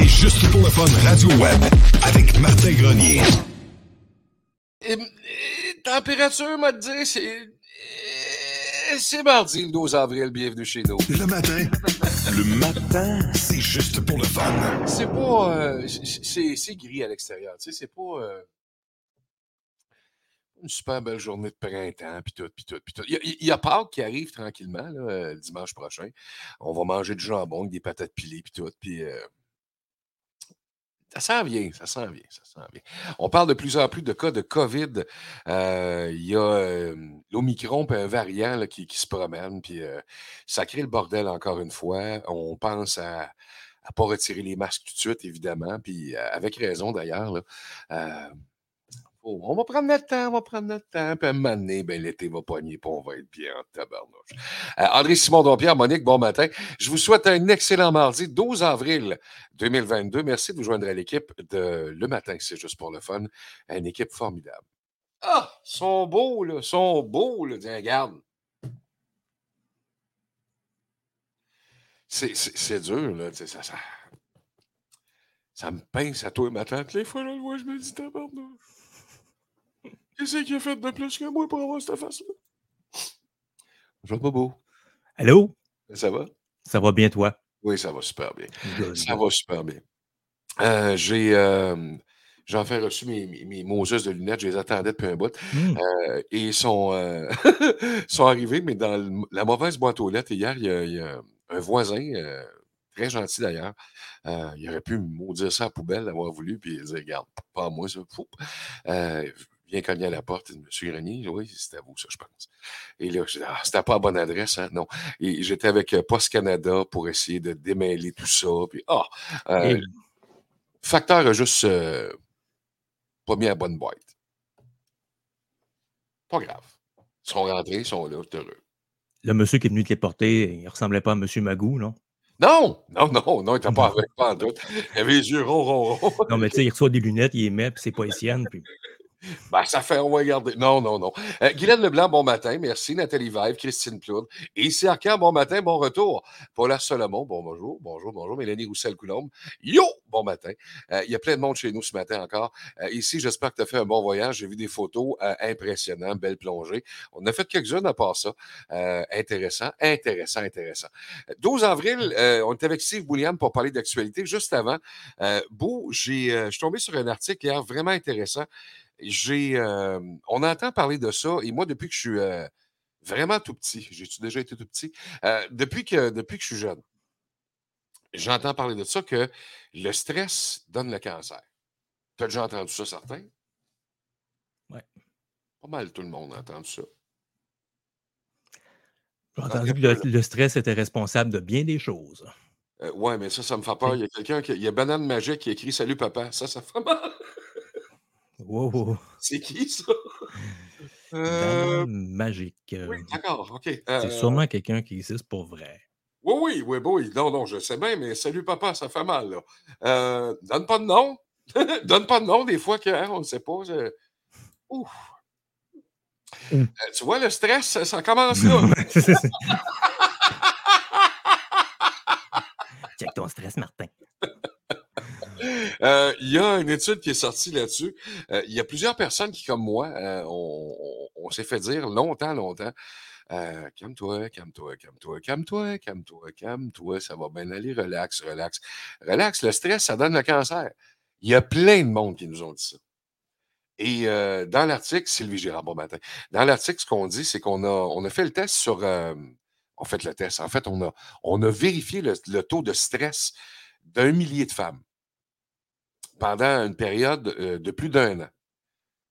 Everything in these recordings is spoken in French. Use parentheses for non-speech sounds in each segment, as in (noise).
C'est juste pour le fun Radio Web avec Martin Grenier. Et, et, température, m'a dit, c'est c'est mardi, le 12 avril. Bienvenue chez nous. Le matin. le matin, c'est juste pour le fun. C'est pas... Euh, c'est gris à l'extérieur. Tu sais, c'est pas... Euh, une super belle journée de printemps, puis tout, puis tout, puis tout. Il y, a, il y a Pâques qui arrive tranquillement, là, euh, le dimanche prochain. On va manger du jambon avec des patates pilées, puis tout, puis... Euh, ça sent bien, ça sent bien, ça sent bien. On parle de plus en plus de cas de COVID. Euh, il y a euh, l'Omicron, puis un variant qui, qui, se promène, puis euh, ça crée le bordel encore une fois. On pense à ne pas retirer les masques tout de suite, évidemment, puis avec raison d'ailleurs. On va prendre notre temps, on va prendre notre temps. Puis à un moment donné, ben, l'été va pogner, puis on va être bien en tabarnouche. Euh, André Simon Dompierre, Monique, bon matin. Je vous souhaite un excellent mardi, 12 avril 2022. Merci de vous joindre à l'équipe de Le Matin, c'est juste pour le fun. Une équipe formidable. Ah, sont beaux, là, sont beaux, là. Regarde. C'est dur, là. Ça, ça, ça me pince à toi et ma tante. Les fois, moi, je me dis tabarnouche. Qu'est-ce qu'il a fait de plus que moi pour avoir cette face-là? Bonjour, Bobo. Allô? Ça va? Ça va bien, toi? Oui, ça va super bien. Ça va super bien. Euh, j'ai euh, enfin reçu mes, mes, Moses de lunettes, je les attendais depuis un bout. Mmh. Euh, et ils sont, euh, (laughs) sont arrivés, mais dans la mauvaise boîte aux lettres. Hier, il y a, il y a un voisin, euh, très gentil d'ailleurs, euh, il aurait pu me maudire ça à la poubelle d'avoir voulu, puis il disait Regarde, pas moi, ça. Fou vient cogner à la porte. Monsieur Grenier, oui, c'était à vous, ça, je pense. Et là, je dis, ah, c'était pas la bonne adresse, hein? Non. Et j'étais avec euh, Post Canada pour essayer de démêler tout ça. Puis, ah, euh, Et... facteur a juste euh, pas mis à bonne boîte. Pas grave. Ils sont rentrés, ils sont là, heureux. Le monsieur qui est venu te les porter, il ressemblait pas à Monsieur Magou, non? Non, non, non, non, il n'était (laughs) pas avec pas en doute. Il avait les yeux ronds, ronds, ronds. Non, mais tu sais, il reçoit des lunettes, il les met, puis c'est pas les siennes. Puis... (laughs) Ben, ça fait, on va regarder. Non, non, non. Euh, Guylaine Leblanc, bon matin. Merci. Nathalie Vive, Christine Plourde. Et ici Arcan, bon matin, bon retour. Paula Solomon, bon bonjour, bonjour, bonjour. Mélanie Roussel-Coulombe, yo, bon matin. Euh, il y a plein de monde chez nous ce matin encore. Euh, ici, j'espère que tu as fait un bon voyage. J'ai vu des photos impressionnantes, belle plongée. On a fait quelques-unes à part ça. Intéressant, intéressant, intéressant. 12 avril, on était avec Steve William pour parler d'actualité. Juste avant, Beau, je suis tombé sur un article hier vraiment intéressant j'ai, euh, on entend parler de ça, et moi, depuis que je suis euh, vraiment tout petit, j'ai déjà été tout petit, euh, depuis, que, depuis que je suis jeune, j'entends parler de ça, que le stress donne le cancer. Tu as déjà entendu ça, certains? Oui. Pas mal tout le monde a entendu ça. J'ai entendu que le, le, stress était responsable de bien des choses. Oui, mais ça, ça me fait peur. Il y a quelqu'un qui. Il y a Banane Magique qui écrit Salut papa. Ça, ça fait (laughs) mal. Wow. C'est qui ça? (laughs) Euh... Magique. Oui, d'accord, OK. Euh... C'est sûrement quelqu'un qui existe pour vrai. Oui, oui, oui, oui. Non, non, je sais bien, mais salut papa, ça fait mal, là. Euh, donne pas de nom. (laughs) donne pas de nom, des fois, qu'on hein, ne sait pas. Je... Ouf. Euh, tu vois, le stress, ça commence là. (laughs) Check ton stress, Martin. (laughs) Euh, il y a une étude qui est sortie là-dessus. Euh, il y a plusieurs personnes qui, comme moi, euh, on, s'est fait dire longtemps, longtemps, calme-toi, calme-toi, calme-toi, calme-toi, calme-toi, calme-toi, ça va bien aller, relax, relax. Relax, le stress, ça donne le cancer. Il y a plein de monde qui nous ont dit ça. Et dans l'article, Sylvie Girard, bon matin. Dans l'article, ce qu'on dit, c'est qu'on a, on a fait le test sur. on fait le test. En fait, on a, on a vérifié le taux de stress d'un millier de femmes pendant une période euh, de plus d'un an.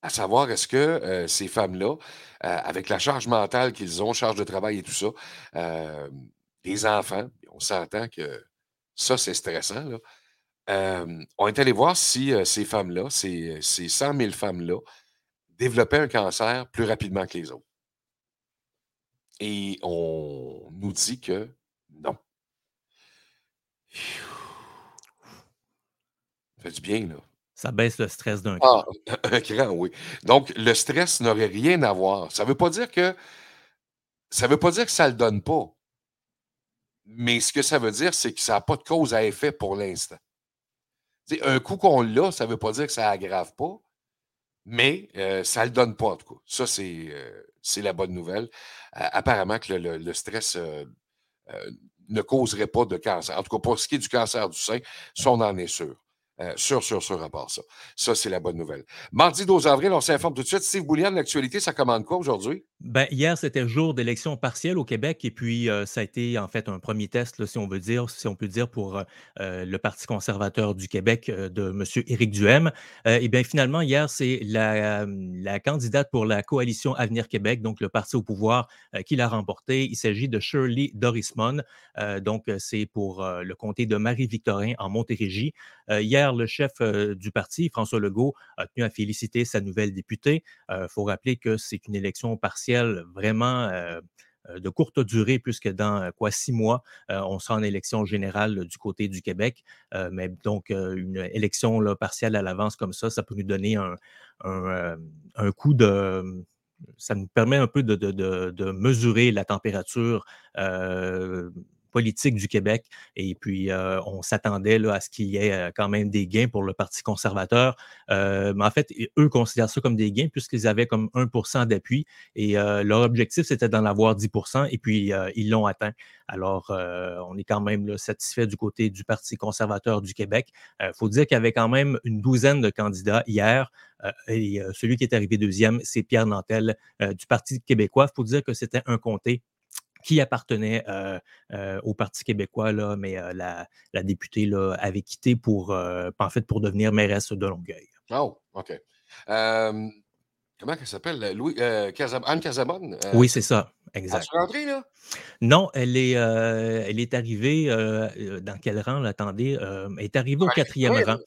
À savoir, est-ce que euh, ces femmes-là, euh, avec la charge mentale qu'ils ont, charge de travail et tout ça, les enfants, on s'entend que ça, c'est stressant, on est allé voir si ces femmes-là, ces, ces 100 000 femmes-là, développaient un cancer plus rapidement que les autres. Et on nous dit que non. Fait du bien, là. Ça baisse le stress d'un cran. Ah, (laughs) un cran, oui. Donc, le stress n'aurait rien à voir. Ça ne veut pas dire que ça veut pas dire que ça ne le donne pas. Mais ce que ça veut dire, c'est que ça n'a pas de cause à effet pour l'instant. Un coup qu'on l'a, ça ne veut pas dire que ça aggrave pas, mais euh, ça ne le donne pas, en tout cas. Ça, c'est euh, c'est la bonne nouvelle. Euh, apparemment que le, le- le stress euh, ne causerait pas de cancer. En tout cas, pour ce qui est du cancer du sein, ça, on en est sûr. Euh, sûr, sûr, sûr à ça. Ça, c'est la bonne nouvelle. Mardi 12 avril, on s'informe tout de suite. Steve Boulian, l'actualité, ça commande quoi aujourd'hui? Ben, hier, c'était jour d'élection partielle au Québec et puis euh, ça a été en fait un premier test, si on veut dire, si on peut dire, pour euh, euh, le Parti conservateur du Québec de M. Éric Duhem. Et bien finalement, hier, c'est la, candidate pour la coalition Avenir Québec, donc le parti au pouvoir, qui l'a remporté. Il s'agit de Shirley Dorismon. Donc, c'est pour le comté de Marie-Victorin en Montérégie. Euh, le chef euh, du parti, François Legault, a tenu à féliciter sa nouvelle députée. Il faut rappeler que c'est une élection partielle vraiment euh, euh, de courte durée, puisque dans euh, quoi six mois, euh, on sera en élection générale du côté du Québec. Euh, mais donc, euh, une élection partielle à l'avance comme ça, ça peut nous donner un, euh, coup de. Ça nous permet un peu de, mesurer la température euh, politique du Québec. Et puis, euh, on s'attendait à ce qu'il y ait euh, quand même des gains pour le Parti conservateur. Euh, mais en fait, eux considèrent ça comme des gains puisqu'ils avaient comme 1% d'appui et leur objectif, c'était d'en avoir 10% et puis ils l'ont atteint. Alors, on est quand même satisfait du côté du Parti conservateur du Québec. Il faut dire qu'il y avait quand même une douzaine de candidats hier et celui qui est arrivé deuxième, c'est Pierre Nantel du Parti québécois. Il faut dire que c'était un comté qui appartenait euh, euh, au Parti québécois, là, mais euh, la, la députée là, avait quitté pour, en fait, pour devenir mairesse de Longueuil. Oh, OK. Comment elle s'appelle? Louis, Casab- Anne Casabonne? Oui, c'est ça, Elle exact. est rentrée, là? Non, elle est, elle est arrivée dans quel rang? là? Attendez, elle est arrivée au Ouais, quatrième rang.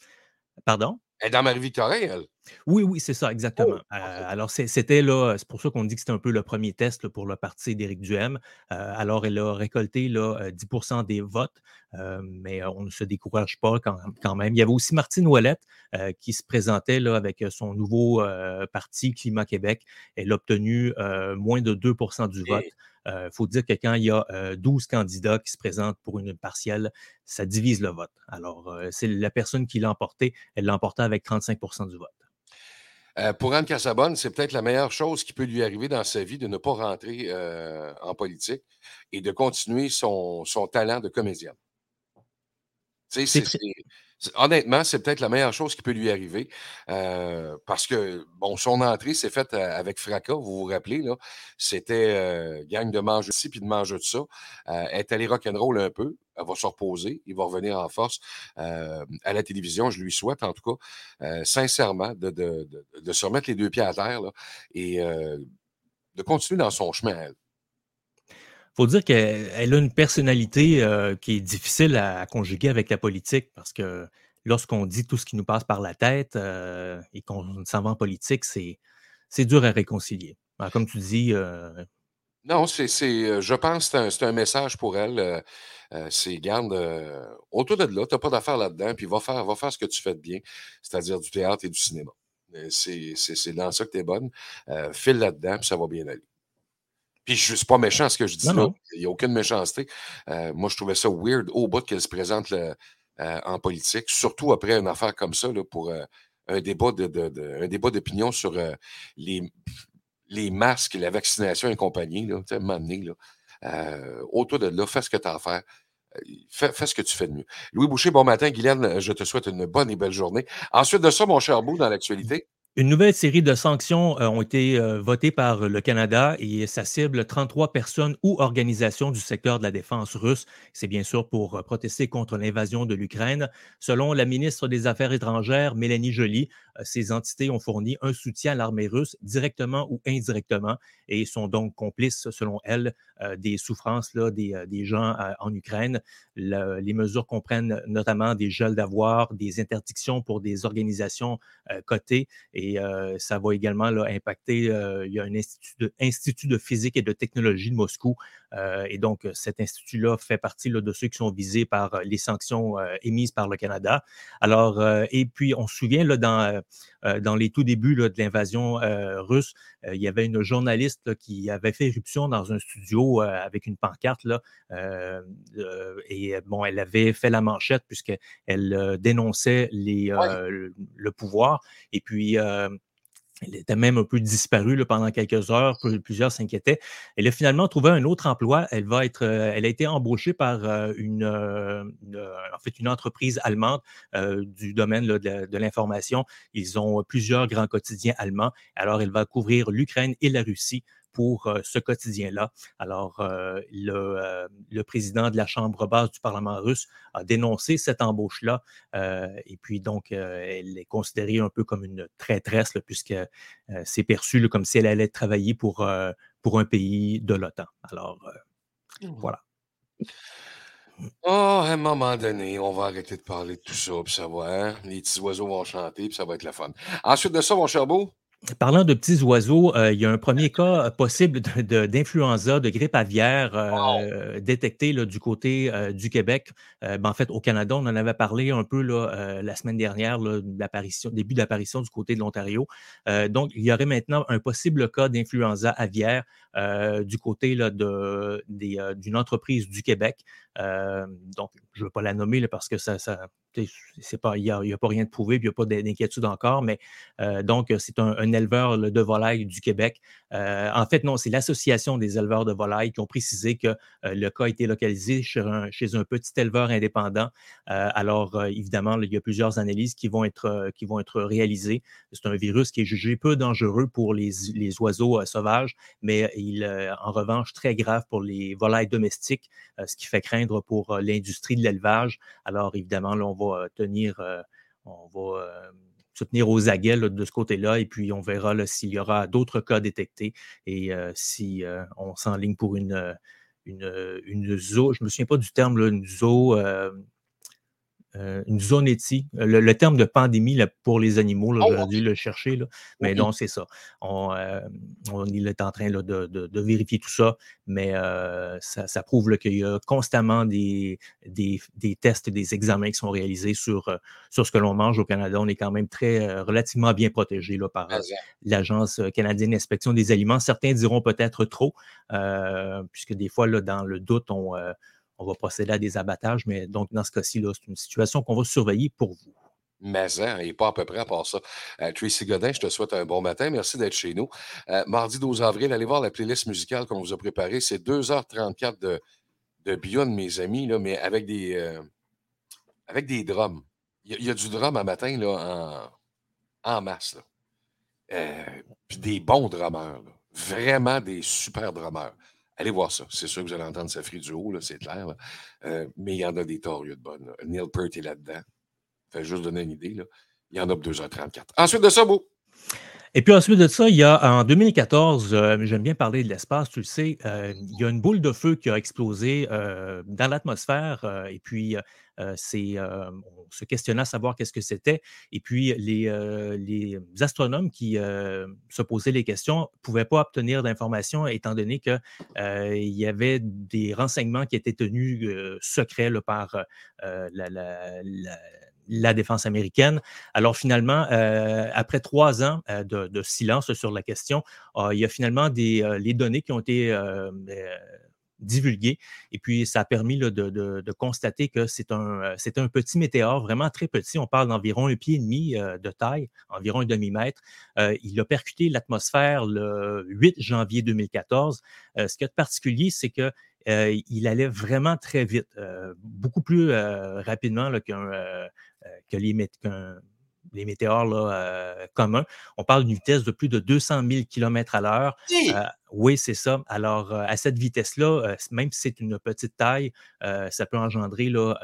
Pardon? Elle est dans Marie-Victorin, elle. Oui, oui, c'est ça, exactement. Oh, Euh, alors, c'était là, c'est pour ça qu'on dit que c'était un peu le premier test là, pour le parti d'Éric Duhem. Euh, alors, elle a récolté là, euh, 10% des votes, euh, mais euh, on ne se décourage pas quand, quand même. Il y avait aussi Martine Ouellette euh, qui se présentait là, avec euh, son nouveau euh, parti Climat Québec. Elle a obtenu euh, moins de 2% du vote. Il faut dire que quand il y a euh, 12 candidats qui se présentent pour une partielle, ça divise le vote. Alors, euh, c'est la personne qui l'a emporté. Elle l'a emporté avec 35% du vote. Euh, pour Anne Casabonne, c'est peut-être la meilleure chose qui peut lui arriver dans sa vie de ne pas rentrer euh, en politique et de continuer son, son talent de comédienne. C'est honnêtement, c'est peut-être la meilleure chose qui peut lui arriver euh, parce que, bon, son entrée s'est faite euh, avec fracas, vous vous rappelez, là. C'était euh, gang de manger ci puis de manger de ça. Euh, elle est allée rock'n'roll un peu. Elle va se reposer. Il va revenir en force euh, à la télévision. Je lui souhaite, en tout cas, sincèrement, de, de- de- de se remettre les deux pieds à terre et de continuer dans son chemin. Faut dire qu'elle elle a une personnalité euh, qui est difficile à, conjuguer avec la politique parce que lorsqu'on dit tout ce qui nous passe par la tête euh, et qu'on s'en va en politique, c'est c'est dur à réconcilier. Alors, comme tu dis, euh, Non, c'est, c'est, je pense que c'est un, message pour elle. c'est, garde, autour de là, tu n'as pas d'affaires là-dedans, puis va faire, va faire ce que tu fais de bien, c'est-à-dire du théâtre et du cinéma. C'est, c'est, dans ça que tu es bonne. File là-dedans, puis ça va bien aller. Puis je suis pas méchant ce que je dis Non, là. Il n'y a aucune méchanceté. Euh, moi, je trouvais ça weird au bout qu'elle se présente euh, en politique, surtout après une affaire comme ça, là, pour euh, un débat de, de- de- un débat d'opinion sur euh, les, les masques, la vaccination et compagnie, là, à un moment donné, là, euh, autour de là, fais ce que tu as à faire. Euh, fais, fais, ce que tu fais de mieux. Louis Boucher, bon matin. Guylaine, je te souhaite une bonne et belle journée. Ensuite de ça, mon cher Bou, dans l'actualité. Une nouvelle série de sanctions euh, ont été euh, votées par le Canada et ça cible 33 personnes ou organisations du secteur de la défense russe. C'est bien sûr pour euh, protester contre l'invasion de l'Ukraine. Selon la ministre des Affaires étrangères, Mélanie Joly, ces entités ont fourni un soutien à l'armée russe directement ou indirectement et sont donc complices, selon elle, des souffrances là, des, gens en Ukraine. les mesures comprennent notamment des gels d'avoir, des interdictions pour des organisations cotées ça va également là, impacter, il y a un institut de, institut de, physique et de technologie de Moscou. Et donc, cet institut-là fait partie là, de ceux qui sont visés par les sanctions émises par le Canada. Alors, et puis, on se souvient, là, dans, dans les tout débuts là, de l'invasion russe, il y avait une journaliste qui avait fait éruption dans un studio avec une pancarte. Là, et bon, elle avait fait la manchette puisqu'elle dénonçait les, le, pouvoir. Et puis, elle était même un peu disparue pendant quelques heures. Plusieurs s'inquiétaient. Elle a finalement trouvé un autre emploi. Elle, va être, euh, elle a été embauchée par euh, une, euh, fait, une entreprise allemande du domaine de, l'information. Ils ont plusieurs grands quotidiens allemands. Alors, elle va couvrir l'Ukraine et la Russie pour euh, ce quotidien-là. Alors, euh, euh, le, président de la Chambre basse du Parlement russe a dénoncé cette embauche-là. et puis, donc, elle est considérée un peu comme une traîtresse, puisque c'est perçu comme si elle allait travailler pour, pour un pays de l'OTAN. Alors, mmh. voilà. Oh, à un moment donné, on va arrêter de parler de tout ça, puis ça va, hein? Les petits oiseaux vont chanter, puis ça va être la fun. Ensuite de ça, mon cher beau, Parlant de petits oiseaux, euh, il y a un premier cas possible d'influenza, de, grippe aviaire euh, détecté du côté euh, du Québec. Ben, en fait, au Canada, on en avait parlé un peu la semaine dernière, début d'apparition du côté de l'Ontario. donc, il y aurait maintenant un possible cas d'influenza aviaire du côté d'une entreprise du Québec. donc, je ne veux pas la nommer parce que ça, ça pas, il n'y a, pas rien de prouvé, il n'y a pas d'inquiétude encore, mais donc c'est un, éleveur de volailles du Québec. en fait, non, c'est l'Association des éleveurs de volailles qui ont précisé que le cas a été localisé chez un, chez un petit éleveur indépendant. alors, évidemment, il y a plusieurs analyses qui vont être, qui vont être réalisées. C'est un virus qui est jugé peu dangereux pour les, les oiseaux sauvages, mais il, en revanche, très grave pour les volailles domestiques, ce qui fait craindre pour l'industrie de l'élevage. Alors, évidemment, là, on va tenir, on va se tenir aux aguets de ce côté-là et puis on verra s'il y aura d'autres cas détectés et si on s'enligne pour une, une, une zoo, je ne me souviens pas du terme, une zoo euh, une zonétie. Le, le, terme de pandémie là, pour les animaux, oh, j'aurais dû le chercher, là. mais non, c'est ça. On, euh, on, il est en train là, de, de, de, vérifier tout ça, mais euh, ça, ça, prouve qu'il y a constamment des, des, des, tests, des examens qui sont réalisés sur, euh, sur ce que l'on mange au Canada. On est quand même très euh, relativement bien protégé là, par l'Agence canadienne d'inspection des aliments. Certains diront peut-être trop, puisque des fois, là, dans le doute, on on va procéder à des abattages, mais donc dans ce cas-ci, c'est une situation qu'on va surveiller pour vous. Mais hein, et pas à peu près à part ça. Euh, Tracy Godin, je te souhaite un bon matin. Merci d'être chez nous. Euh, mardi 12 avril, allez voir la playlist musicale qu'on vous a préparée. C'est 2h34 de, de Beyond, mes amis, mais avec des, euh, avec des drums. Il y, a du drum à matin en, en masse. puis des bons drummers. Vraiment des super drummers. Allez voir ça. C'est sûr que vous allez entendre Safri du haut, c'est clair. Euh, mais il y en a des torieux de bonnes. Neil Peart est là-dedans. Fait juste donner une idée. Là. Il y en a pour 2h34. Ensuite de ça, beau. Et puis ensuite de ça, il y a en 2014, euh, j'aime bien parler de l'espace, tu le sais, euh, il y a une boule de feu qui a explosé dans l'atmosphère et puis on se questionnait à savoir qu'est-ce que c'était. Et puis, les, les astronomes qui se posaient les questions ne pouvaient pas obtenir d'informations étant donné qu'il y avait des renseignements qui étaient tenus secrets par la, défense américaine. Alors finalement, après trois ans de, silence sur la question, il y a finalement des, les données qui ont été divulgué. Et puis, ça a permis de, constater que c'est un, un petit météore, vraiment très petit. On parle d'environ un pied et demi de taille, environ un demi-mètre. il a percuté l'atmosphère le 8 janvier 2014. ce qui est particulier, c'est que il allait vraiment très vite, beaucoup plus rapidement qu'un que qu'un les météores là, euh, communs. On parle d'une vitesse de plus de 200 000 km à l'heure. Euh, oui, c'est ça. Alors, euh, à cette vitesse-là, même si c'est une petite taille, ça peut engendrer là,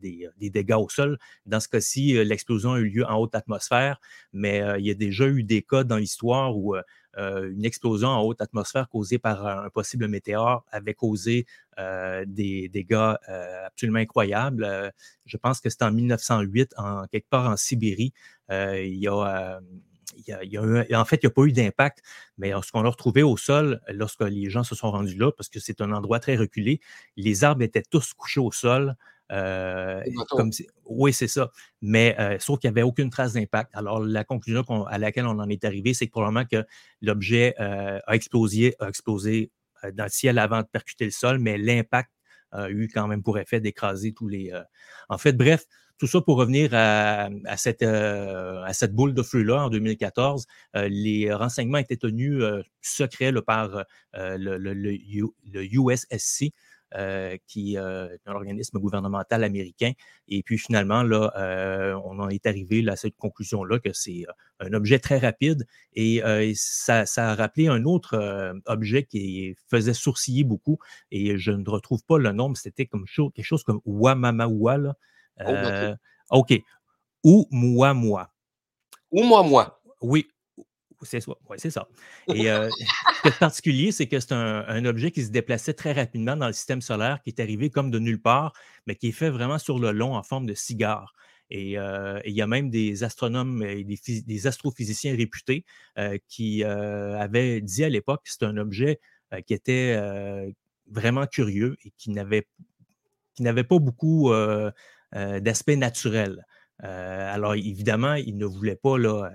des, dégâts au sol. Dans ce cas-ci, l'explosion a eu lieu en haute atmosphère, mais il y a déjà eu des cas dans l'histoire où euh, une explosion en haute atmosphère causée par un possible météore avait causé euh, des dégâts euh, absolument incroyables. je pense que c'était en 1908, en, quelque part en Sibérie. en fait, il n'y a pas eu d'impact, mais ce qu'on a retrouvé au sol, lorsque les gens se sont rendus là, parce que c'est un endroit très reculé, les arbres étaient tous couchés au sol. Euh, oui, c'est ça. Mais euh, sauf qu'il n'y avait aucune trace d'impact. Alors, la conclusion à laquelle on en est arrivé, c'est que probablement que l'objet euh, a explosé, a explosé dans le ciel avant de percuter le sol, mais l'impact a eu quand même pour effet d'écraser tous les. En fait, bref, tout ça pour revenir à, cette, à cette, boule de feu-là en 2014. les renseignements étaient tenus secrets par le, le, USSC, euh, qui euh, est un organisme gouvernemental américain. Et puis finalement, là, euh, on en est arrivé à cette conclusion-là que c'est un objet très rapide et ça, a rappelé un autre objet qui faisait sourciller beaucoup et je ne retrouve pas le nom, mais c'était comme quelque chose comme Ouamamaoua. Là. Oh, OK. Ou Mouamoua. Ou Moi Oui, c'est ça. Ouais, c'est ça. (laughs) Et euh, ce qui est particulier, c'est que c'est un, objet qui se déplaçait très rapidement dans le système solaire, qui est arrivé comme de nulle part, mais qui est fait vraiment sur le long en forme de cigare. Et, euh, il y a même des astronomes et des, astrophysiciens réputés euh, qui avaient dit à l'époque que c'était un objet qui était vraiment curieux et qui n'avait, qui n'avait pas beaucoup d'aspect naturel. alors, évidemment, ils ne voulaient pas là,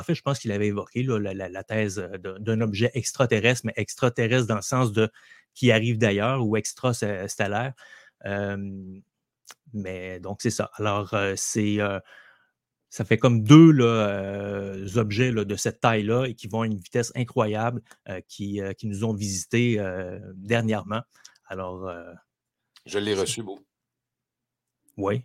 en fait, je pense qu'il avait évoqué la, thèse euh, d'un objet extraterrestre, mais extraterrestre dans le sens de qui arrive d'ailleurs ou extrastellaire. mais donc, c'est ça. Alors, euh, c'est. Euh, ça fait comme deux objets de cette taille-là et qui vont à une vitesse incroyable qui, qui, nous ont visités dernièrement. Alors. Je l'ai reçu, beau. Oui.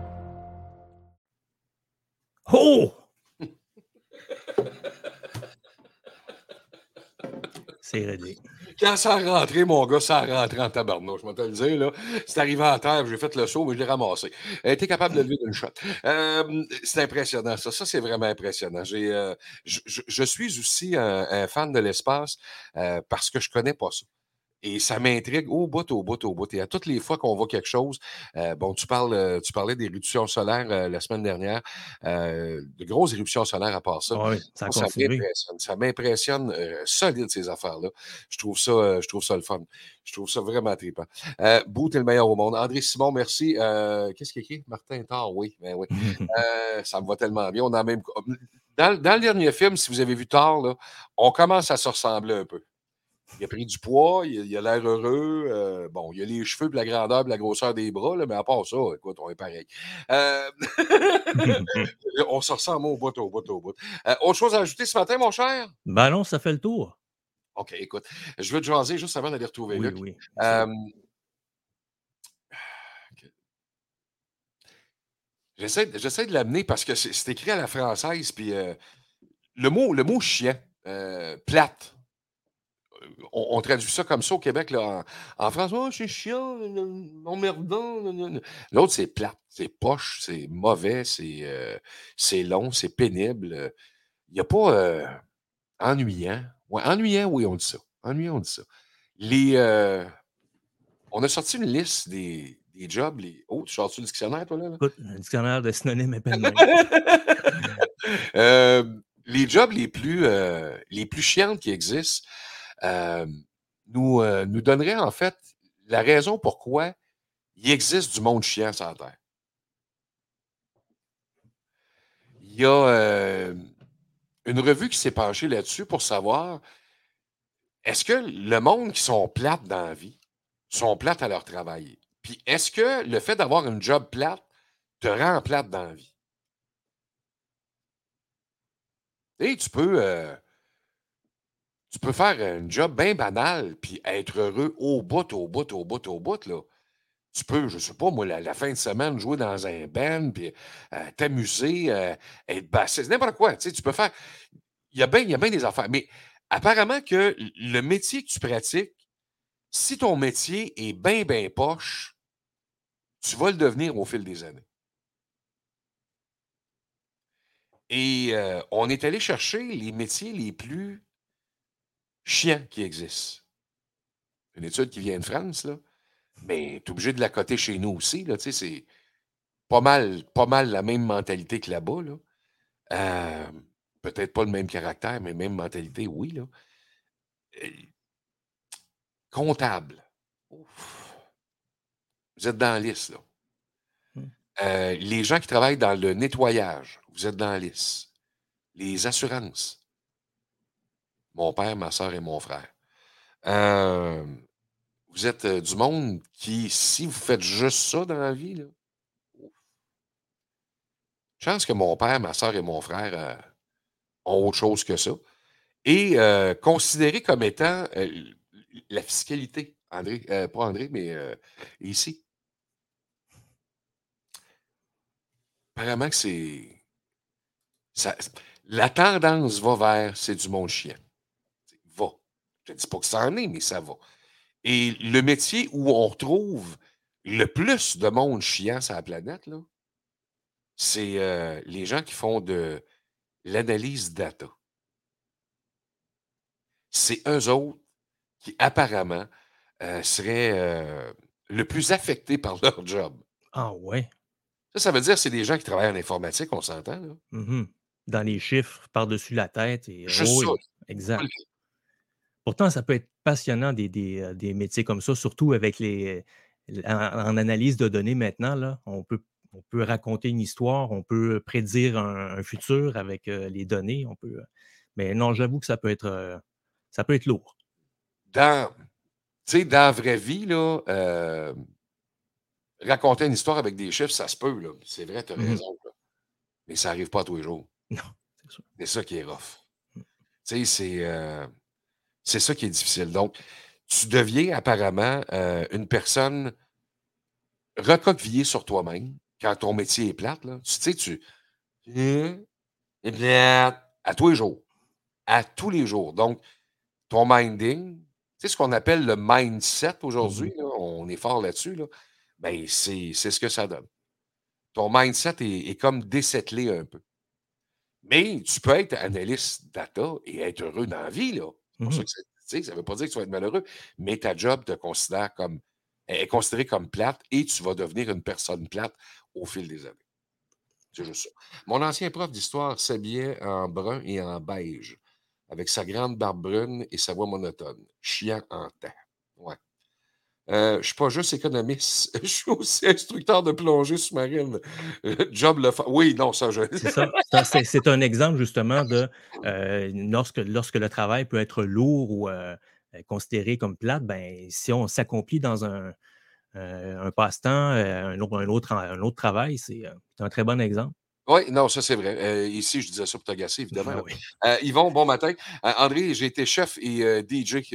Oh! C'est réglé. Quand ça a rentré, mon gars, ça a rentré en tabarnouche, je vais te le dire. Là. C'est arrivé en terre, j'ai fait le saut, mais je l'ai ramassé. Elle était capable de lever d'une shot. Euh, c'est impressionnant, ça. Ça, c'est vraiment impressionnant. Euh, je, je, suis aussi un, fan de l'espace euh, parce que je ne connais pas ça. Et ça m'intrigue au bout, au bout, au bout. Et à toutes les fois qu'on voit quelque chose, euh, bon, tu, parles, euh, tu parlais des éruptions solaires euh, la semaine dernière, de grosses éruptions solaires à part ça. Oui, ça, ça m'impressionne. Ça m'impressionne solide, ces affaires-là. Je trouve ça, je trouve ça le fun. Je trouve ça vraiment trippant. Euh, Bout est le meilleur au monde. André Simon, merci. Qu'est-ce qu'il écrit? Martin Thor, oui. Ben oui. (laughs) ça me va tellement bien. On a même. Dans, dans, le dernier film, si vous avez vu Thor, là, on commence à se ressembler un peu. Il a pris du poids, il, a l'air heureux. Euh, bon, il a les cheveux, puis la grandeur, puis la grosseur des bras, là, mais à part ça, écoute, on est pareil. Euh, (laughs) on se ressemble au bout, au bout, au bout. Euh, autre chose à ajouter ce matin, mon cher? Ben non, ça fait le tour. OK, écoute, je veux te jaser juste avant d'aller retrouver oui, Luc. Oui, J'essaie, de l'amener parce que c'est, écrit à la française, puis le, mot, le mot chien, plate, on, traduit ça comme ça au Québec. Là, en, France, oh, c'est chiant, emmerdant. L'autre, c'est plate, c'est poche, c'est mauvais, c'est euh, long, c'est pénible. Il n'y a pas euh, ennuyant. Ouais, ennuyant, oui, on dit ça. Ennuyant, on dit ça. Les, euh, on a sorti une liste des, des jobs. Les... Oh, tu sors-tu le dictionnaire, toi, là? Écoute, un dictionnaire de synonymes et (laughs) euh, les jobs les plus, les plus chiantes qui existent, euh, nous, euh, nous donnerait en fait la raison pourquoi il existe du monde chiant sur la Terre. Il y a euh, une revue qui s'est penchée là-dessus pour savoir est-ce que le monde qui sont plates dans la vie sont plates à leur travail? Puis est-ce que le fait d'avoir une job plate te rend plate dans la vie? Et tu peux, tu peux faire un job bien banal puis être heureux au bout, au bout, au bout, au bout. Tu peux, je sais pas, moi, la, fin de semaine, jouer dans un band, puis euh, t'amuser, euh, être bassiste, n'importe quoi. Tu, sais, tu peux faire. Il y a bien des affaires. Mais apparemment que le métier que tu pratiques, si ton métier est bien, bien poche, tu vas le devenir au fil des années. Et euh, on est allé chercher les métiers les plus chiant qui existe. Une étude qui vient de France, là. Mais tu es obligé de la coter chez nous aussi. Là, c'est pas mal, pas mal la même mentalité que là-bas. Là. Euh, peut-être pas le même caractère, mais même mentalité, oui. Là. Euh, comptable. Vous êtes dans la liste, là. Hmm. Euh, les gens qui travaillent dans le nettoyage, vous êtes dans la liste. Les assurances, mon père, ma soeur et mon frère. Euh, vous êtes euh, du monde qui, si vous faites juste ça dans la vie, là, je pense que mon père, ma soeur et mon frère euh, ont autre chose que ça. Et considéré comme étant la fiscalité, André, pas André, mais ici. Apparemment que c'est. la tendance va vers c'est du monde chien. Je ne dis pas que ça en est, mais ça va. Et le métier où on retrouve le plus de monde chiant sur la planète, c'est euh, les gens qui font de l'analyse data. C'est eux autres qui, apparemment, euh, seraient euh, le plus affectés par leur job. Ah ouais. Ça, ça veut dire que c'est des gens qui travaillent en informatique, on s'entend. Mmh Dans les chiffres, par-dessus la tête. Et... Juste ça. Exact. Pourtant, ça peut être passionnant des, euh, des, métiers comme ça, surtout avec les. En, analyse de données maintenant, là, on peut, on peut raconter une histoire, on peut prédire un, futur avec euh, les données. On peut, mais non, j'avoue que ça peut être, euh, ça peut être lourd. Dans, dans la vraie vie, là, raconter une histoire avec des chiffres, ça se peut. C'est vrai, tu as mmh raison. Mais ça n'arrive pas tous les jours. Non, c'est ça. C'est ça qui est rough. Mmh. Tu sais, c'est. C'est ça qui est difficile. Donc, tu deviens apparemment euh, une personne recoquevillée sur toi-même quand ton métier est plate. Là. Tu sais, tu. Et plate. À tous les jours. À tous les jours. Donc, ton minding, tu sais ce qu'on appelle le mindset aujourd'hui, mmh on est fort là-dessus, là, ben, c'est ce que ça donne. Ton mindset est, comme désettelé un peu. Mais tu peux être analyste data et être heureux dans la vie, là. Mmh sais, ça ne veut pas dire que tu vas être malheureux, mais ta job te considère comme, est considérée comme plate et tu vas devenir une personne plate au fil des années. C'est juste ça. Mon ancien prof d'histoire s'habillait en brun et en beige, avec sa grande barbe brune et sa voix monotone, chiant en temps. Ouais. Euh, je ne suis pas juste économiste, (laughs) je suis aussi instructeur de plongée sous-marine. Euh, job le Oui, non, ça, je. C'est ça. C'est un exemple justement de euh, lorsque, lorsque le travail peut être lourd ou considéré comme plate, ben, si on s'accomplit dans un, un passe-temps, un, autre, un autre travail, c'est un très bon exemple. Oui, non, ça c'est vrai. Euh, ici, je disais ça pour t'agacer, évidemment. Ah oui. Yvon, bon matin. Euh, André, j'ai été chef et euh, DJ.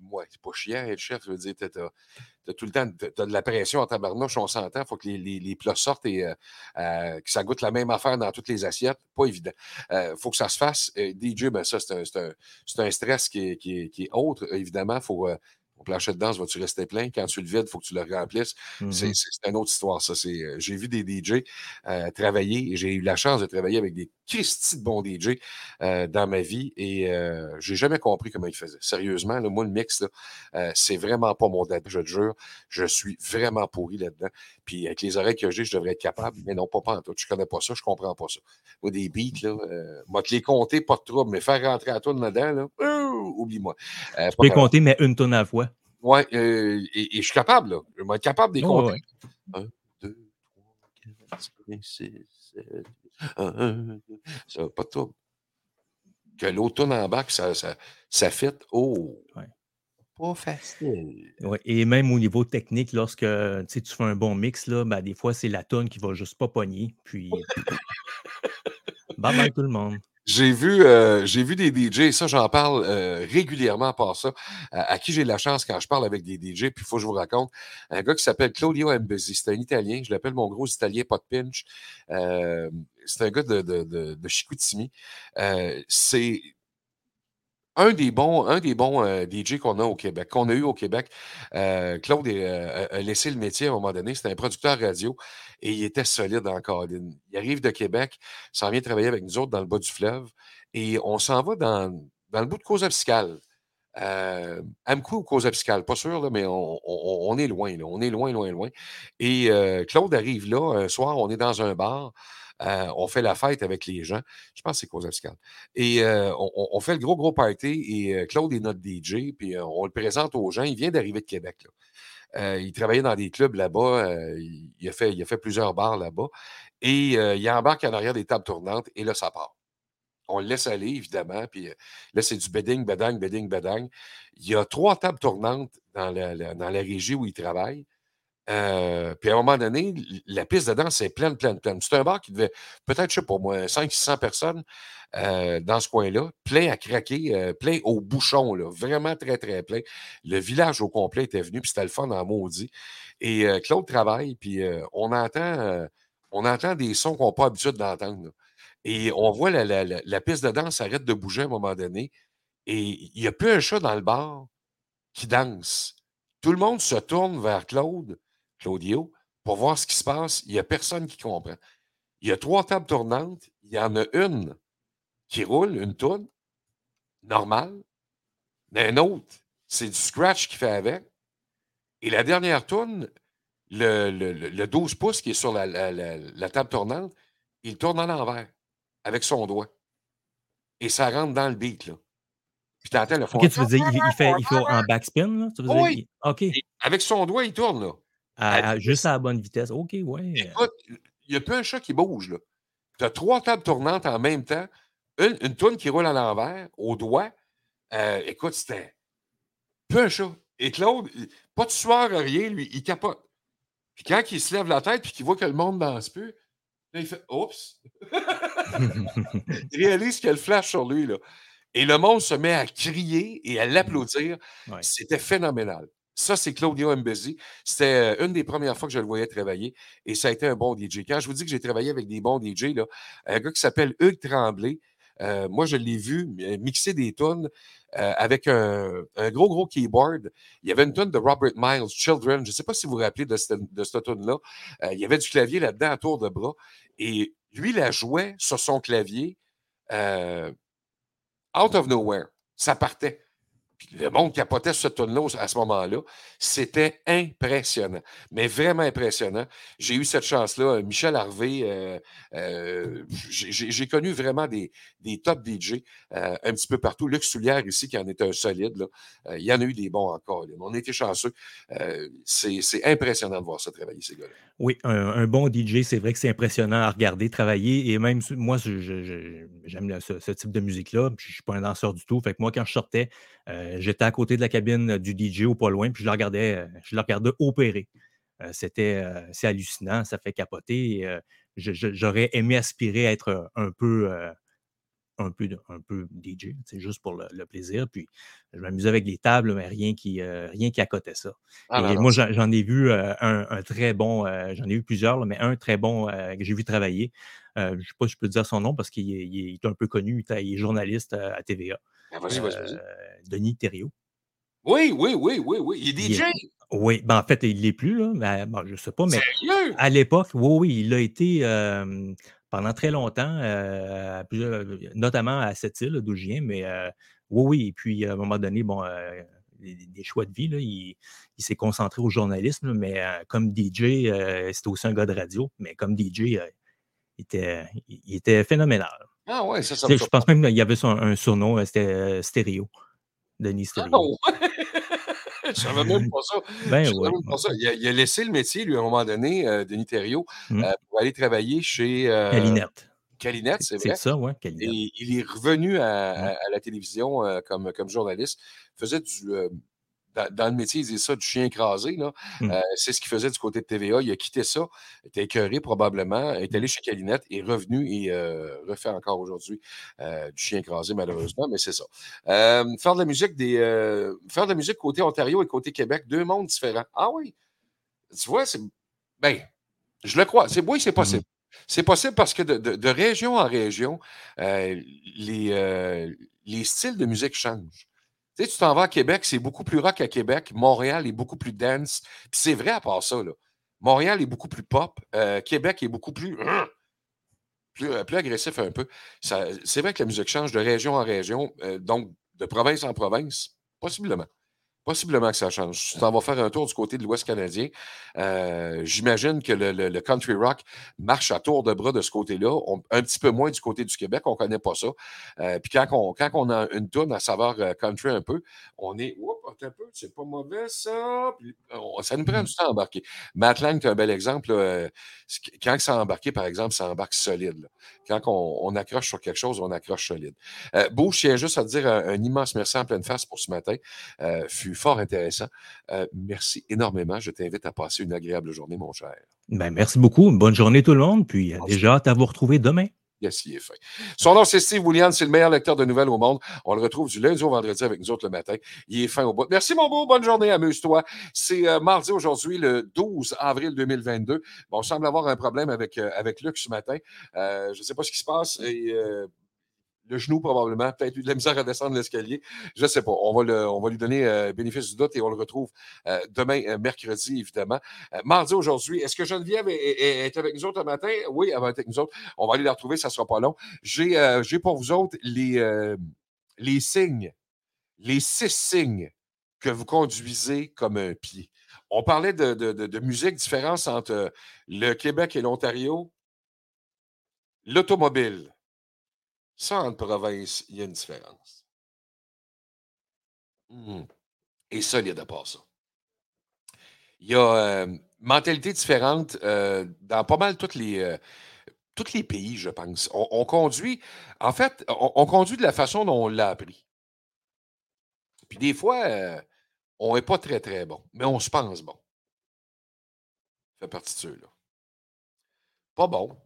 moi, c'est pas chiant être chef. Je veux dire, t'as as, tout le temps as de la pression en tabarnouche, on s'entend. Il faut que les, les, plats sortent et que ça goûte la même affaire dans toutes les assiettes. Pas évident. Il faut que ça se fasse. DJ, ben ça, c'est un, un, un, stress qui est, qui est, qui est autre. Évidemment, faut au plancher de danse, vas-tu rester plein? Quand tu le vides, il faut que tu le remplisses. C'est mmh une autre histoire, ça. Euh, j'ai vu des DJ euh, travailler et j'ai eu la chance de travailler avec des Christy de bons DJ euh, dans ma vie et euh, j'ai jamais compris comment ils faisaient. Sérieusement, moi, le mix, c'est vraiment pas mon date, je te jure. Je suis vraiment pourri là-dedans. Puis avec les oreilles que j'ai, je devrais être capable, mais non, pas, pas en tout. Je connais pas ça, je comprends pas ça. Moi, des beats, là, moi, te les compter, pas de trouble, mais faire rentrer à toi dedans, là, oublie-moi. tu peux les compter, mais une tonne à la fois. Oui, euh, et, je suis capable, là. Je vais être capable de les oh, compter. 1, 2, 3, 4, 5, 6, 7, 1, Ça pas de trouble. Que l'automne en bac, ça, ça, ça fit. Oh! Ouais. Pas facile. Ouais, et même au niveau technique, lorsque tu fais un bon mix, là, ben, des fois, c'est la tonne qui va juste pas pogner. Puis. (laughs) bye bye tout le monde. J'ai vu, euh, j'ai vu des DJ, ça j'en parle euh, régulièrement par ça, à, qui j'ai la chance quand je parle avec des DJ, puis il faut que je vous raconte. Un gars qui s'appelle Claudio Mbezi, c'est un Italien, je l'appelle mon gros Italien pas de pinch. Euh, c'est un gars de, de, de, de Chicoutimi. c'est un des bons, un des bons euh, DJ qu'on a au Québec, qu'on a eu au Québec. Euh, Claude euh, a laissé le métier à un moment donné. C'était un producteur radio et il était solide en Caroline. Il arrive de Québec, s'en vient travailler avec nous autres dans le bas du fleuve et on s'en va dans, dans le bout de cause fiscale. Euh, ou cause fiscale, pas sûr, là, mais on, est loin, là, on est loin, loin, loin. Et Claude arrive là, un soir, on est dans un bar. Euh, on fait la fête avec les gens. Je pense que c'est cause fiscale. Et euh, on, fait le gros, gros party. Et euh, Claude est notre DJ. Puis on le présente aux gens. Il vient d'arriver de Québec. Il travaillait dans des clubs là-bas. Il, a fait, il a fait plusieurs bars là-bas. Et il embarque en arrière des tables tournantes. Et là, ça part. On le laisse aller, évidemment. Puis là, c'est du bedding, bedang, bedding, bedang. Il y a trois tables tournantes dans dans la régie où il travaille. Euh, puis à un moment donné, la piste de danse est pleine, pleine, pleine. C'est un bar qui devait peut-être, je sais pas moi, 500-600 personnes euh, dans ce coin-là, plein à craquer, euh, plein au bouchon, là, vraiment très, très plein. Le village au complet était venu, puis c'était le fun en maudit. Et Claude travaille, puis on, entend, on entend des sons qu'on n'a pas l'habitude d'entendre. Et on voit la, la, piste de danse arrête de bouger à un moment donné, et il n'y a plus un chat dans le bar qui danse. Tout le monde se tourne vers Claude Claudio, pour voir ce qui se passe. Il n'y a personne qui comprend. Il y a trois tables tournantes. Il y en a une qui roule, une toune, normale. Mais une autre, c'est du scratch qui fait avec. Et la dernière toune, le, le, 12 pouces qui est sur la, table tournante, il tourne à l'envers avec son doigt. Et ça rentre dans le beat, là. Puis t'entends le fond. OK, tu veux dire, il, fait, il fait en backspin, là? Tu veux dire, oui. OK. avec son doigt, il tourne, là juste à la bonne vitesse. OK, ouais. Écoute, il n'y a plus un chat qui bouge. là. Tu as trois tables tournantes en même temps, une, une tourne qui roule à l'envers, au doigt. Euh, écoute, c'était peu un chat. Et Claude, pas de soir, rien, lui, il capote. Puis quand il se lève la tête puis qu'il voit que le monde danse plus, là, il fait Oups! (laughs) il réalise qu'il y a le flash sur lui. Là. Et le monde se met à crier et à l'applaudir. C'était phénoménal. Ça, c'est Claudio Mbezi. C'était euh, une des premières fois que je le voyais travailler et ça a été un bon DJ. Quand je vous dis que j'ai travaillé avec des bons DJ, là, un gars qui s'appelle Hugues Tremblay, euh, moi, je l'ai vu euh, mixer des tunes avec un, gros, gros keyboard. Il y avait une tune de Robert Miles, Children. Je ne sais pas si vous vous rappelez de cette, de tune-là. il y avait du clavier là-dedans à tour de bras. Et lui, la jouait sur son clavier out of nowhere. Ça partait. Le monde capotait sur ce tune-là à ce moment-là. C'était impressionnant, mais vraiment impressionnant. J'ai eu cette chance-là. Michel Harvey, euh, euh, j'ai connu vraiment des, des top DJ euh, un petit peu partout. Luc Soulière ici, qui en est un solide, là. il y en a eu des bons encore. On a été chanceux. c'est impressionnant de voir ça travailler, ces gars-là. Oui, un, bon DJ, c'est vrai que c'est impressionnant à regarder travailler. Et même moi, j'aime ce, type de musique-là. Je ne suis pas un danseur du tout. Fait que moi, quand je sortais, j'étais à côté de la cabine du DJ ou pas loin, puis je le regardais, euh, je le regardais opérer. Euh, c'était c'est hallucinant, ça fait capoter. J'aurais aimé aspirer à être un peu un peu, un peu DJ, c'est juste pour le, plaisir. Puis je m'amusais avec les tables, mais rien qui, euh, rien qui accotait ça. Ah, et moi, j'en ai vu euh, un, très bon, euh, j'en ai vu plusieurs, mais un très bon que j'ai vu travailler. je ne sais pas si je peux dire son nom parce qu'il est, un peu connu, il est journaliste à TVA. Ah, vas-y, vas-y, vas Denis Thériault. Oui, oui, oui, oui, oui. Il est DJ. oui, ben en fait, il ne l'est plus, là, mais je ne sais pas. Mais à l'époque, oui, oui, il a été pendant très longtemps, euh, notamment à cette île d'où je viens, mais euh, oui, oui. Et puis, à un moment donné, bon, euh, des, choix de vie, là, il, s'est concentré au journalisme, mais comme DJ, c'était aussi un gars de radio, mais comme DJ, il, était, il, était phénoménal. Ah ouais, ça, ça Je pense même qu'il y avait un, surnom, c'était Stéréo. Denis ah Stéréo. (laughs) Je savais même pas ça. (laughs) Ben, même pas ça. Il, a, laissé le métier, lui, à un moment donné, Denis Thériault, mmh. pour aller travailler chez. Euh, Calinette. Calinette, c'est vrai. C'est ça, oui, Calinette. Et il est revenu à, la télévision comme, comme journaliste. Il faisait du, dans, le métier, ils disent ça, du chien écrasé. Mmh. Euh, c'est ce qu'il faisait du côté de TVA. Il a quitté ça, était écœuré probablement, est allé chez Calinette, est revenu et euh, refait encore aujourd'hui euh, du chien écrasé, malheureusement, mais c'est ça. faire de la musique des. faire de la musique côté Ontario et côté Québec, deux mondes différents. Ah oui. Tu vois, c'est. Ben, je le crois. C'est oui, c'est possible. Mmh. C'est possible parce que de, région en région, les, les styles de musique changent. Tu sais, tu t'en vas à Québec, c'est beaucoup plus rock à Québec. Montréal est beaucoup plus dance. Puis c'est vrai à part ça. Là. Montréal est beaucoup plus pop. Euh, Québec est beaucoup plus, plus, euh, plus, agressif un peu. C'est vrai que la musique change de région en région, euh, donc de province en province, possiblement. Possiblement que ça change. Tu t'en vas faire un tour du côté de l'Ouest canadien. Euh, j'imagine que le, country rock marche à tour de bras de ce côté-là, un petit peu moins du côté du Québec, on ne connaît pas ça. Euh, puis quand on, quand on a une tonne à savoir euh, country un peu, on est, oups, un peu, c'est pas mauvais ça. ça nous prend du temps à embarquer. Matt Lang, tu un bel exemple. quand ça a embarqué, par exemple, ça embarque solide. Quand on, accroche sur quelque chose, on accroche solide. Euh, Beau, je tiens juste à te dire un, immense merci en pleine face pour ce matin. fut fort intéressant. merci énormément. Je t'invite à passer une agréable journée, mon cher. Ben, merci beaucoup. Bonne journée tout le monde. Puis déjà hâte à vous retrouver demain. Yes, il est fait. Son nom, c'est Steve Williams. C'est le meilleur lecteur de nouvelles au monde. On le retrouve du lundi au vendredi avec nous autres le matin. Il est fin au bout. Merci, mon beau. Bonne journée. Amuse-toi. C'est euh, mardi aujourd'hui, le 12 avril 2022. Bon, on semble avoir un problème avec, euh, avec Luc ce matin. Euh, je ne sais pas ce qui se passe. Et, le genou probablement, peut-être eu de la misère à descendre l'escalier. Je ne sais pas. On va, on va lui donner euh, bénéfice du doute et on le retrouve euh, demain, euh, mercredi, évidemment. mardi aujourd'hui, est-ce que Geneviève est, avec nous autres ce matin? Oui, elle va être avec nous autres. On va aller la retrouver, ça ne sera pas long. J'ai pour vous autres les, les signes, les six signes que vous conduisez comme un pied. On parlait de, de, de musique, différence entre le Québec et l'Ontario. L'automobile ça, en province, il y a une différence. Mmh. Et ça, il y a de part ça. Il y a une euh, mentalité différente euh, dans pas mal toutes les, euh, tous les pays, je pense. On, conduit, en fait, on, conduit de la façon dont on l'a appris. Puis des fois, on n'est pas très, très bon, mais on se pense bon. Ça fait partie de ceux-là. Pas bon,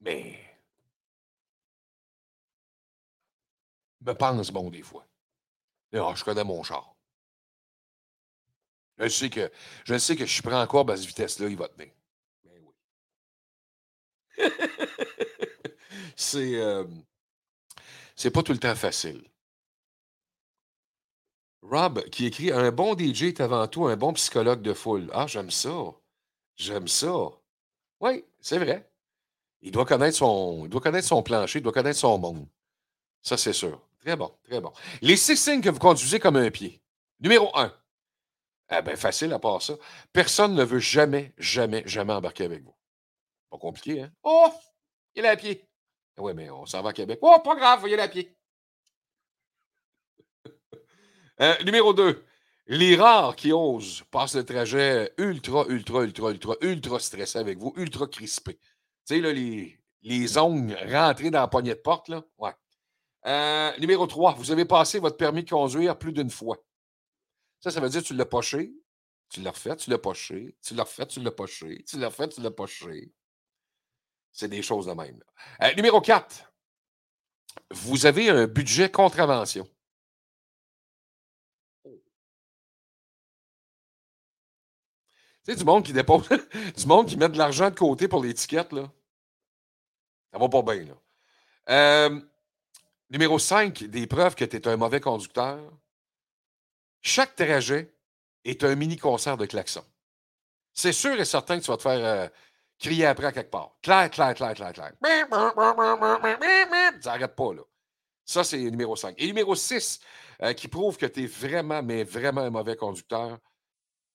mais me pense bon des fois. Ah, je connais mon char. Je sais que je sais que je prends encore à cette vitesse-là, il va tenir. Ben oui. (laughs) c'est euh, c'est pas tout le temps facile. Rob, qui écrit Un bon DJ est avant tout un bon psychologue de foule. Ah, j'aime ça. J'aime ça. Oui, c'est vrai. Il doit connaître son. Il doit connaître son plancher, il doit connaître son monde. Ça, c'est sûr. Très bon, très bon. Les six signes que vous conduisez comme un pied. Numéro un. Eh bien, facile à part ça. Personne ne veut jamais, jamais, jamais embarquer avec vous. Pas compliqué, hein? Oh! Il est à pied. Oui, mais on s'en va à Québec. Oh, pas grave, il est à pied. (laughs) Euh, numéro 2. Les rares qui osent passent le trajet ultra, ultra, ultra, ultra, ultra stressé avec vous, ultra crispé. Tu sais, là, les, les ongles rentrés dans la poignée de porte, là. Ouais. Euh, numéro 3. Vous avez passé votre permis de conduire plus d'une fois. Ça, ça veut dire que tu l'as poché, tu l'as refait, tu l'as poché, tu l'as refait, tu l'as poché, tu l'as refait, tu l'as poché. C'est des choses de même. Euh, numéro 4. Vous avez un budget contravention. Sais, du monde qui dépose, (laughs) du monde qui met de l'argent de côté pour l'étiquette, là. Ça va pas bien, là. Euh, numéro 5, des preuves que tu es un mauvais conducteur. Chaque trajet est un mini-concert de klaxon. C'est sûr et certain que tu vas te faire euh, crier après à quelque part. Claire, clair, clair, clair, clair. Ça n'arrête pas, là. Ça, c'est numéro 5. Et numéro 6, euh, qui prouve que tu es vraiment, mais vraiment un mauvais conducteur.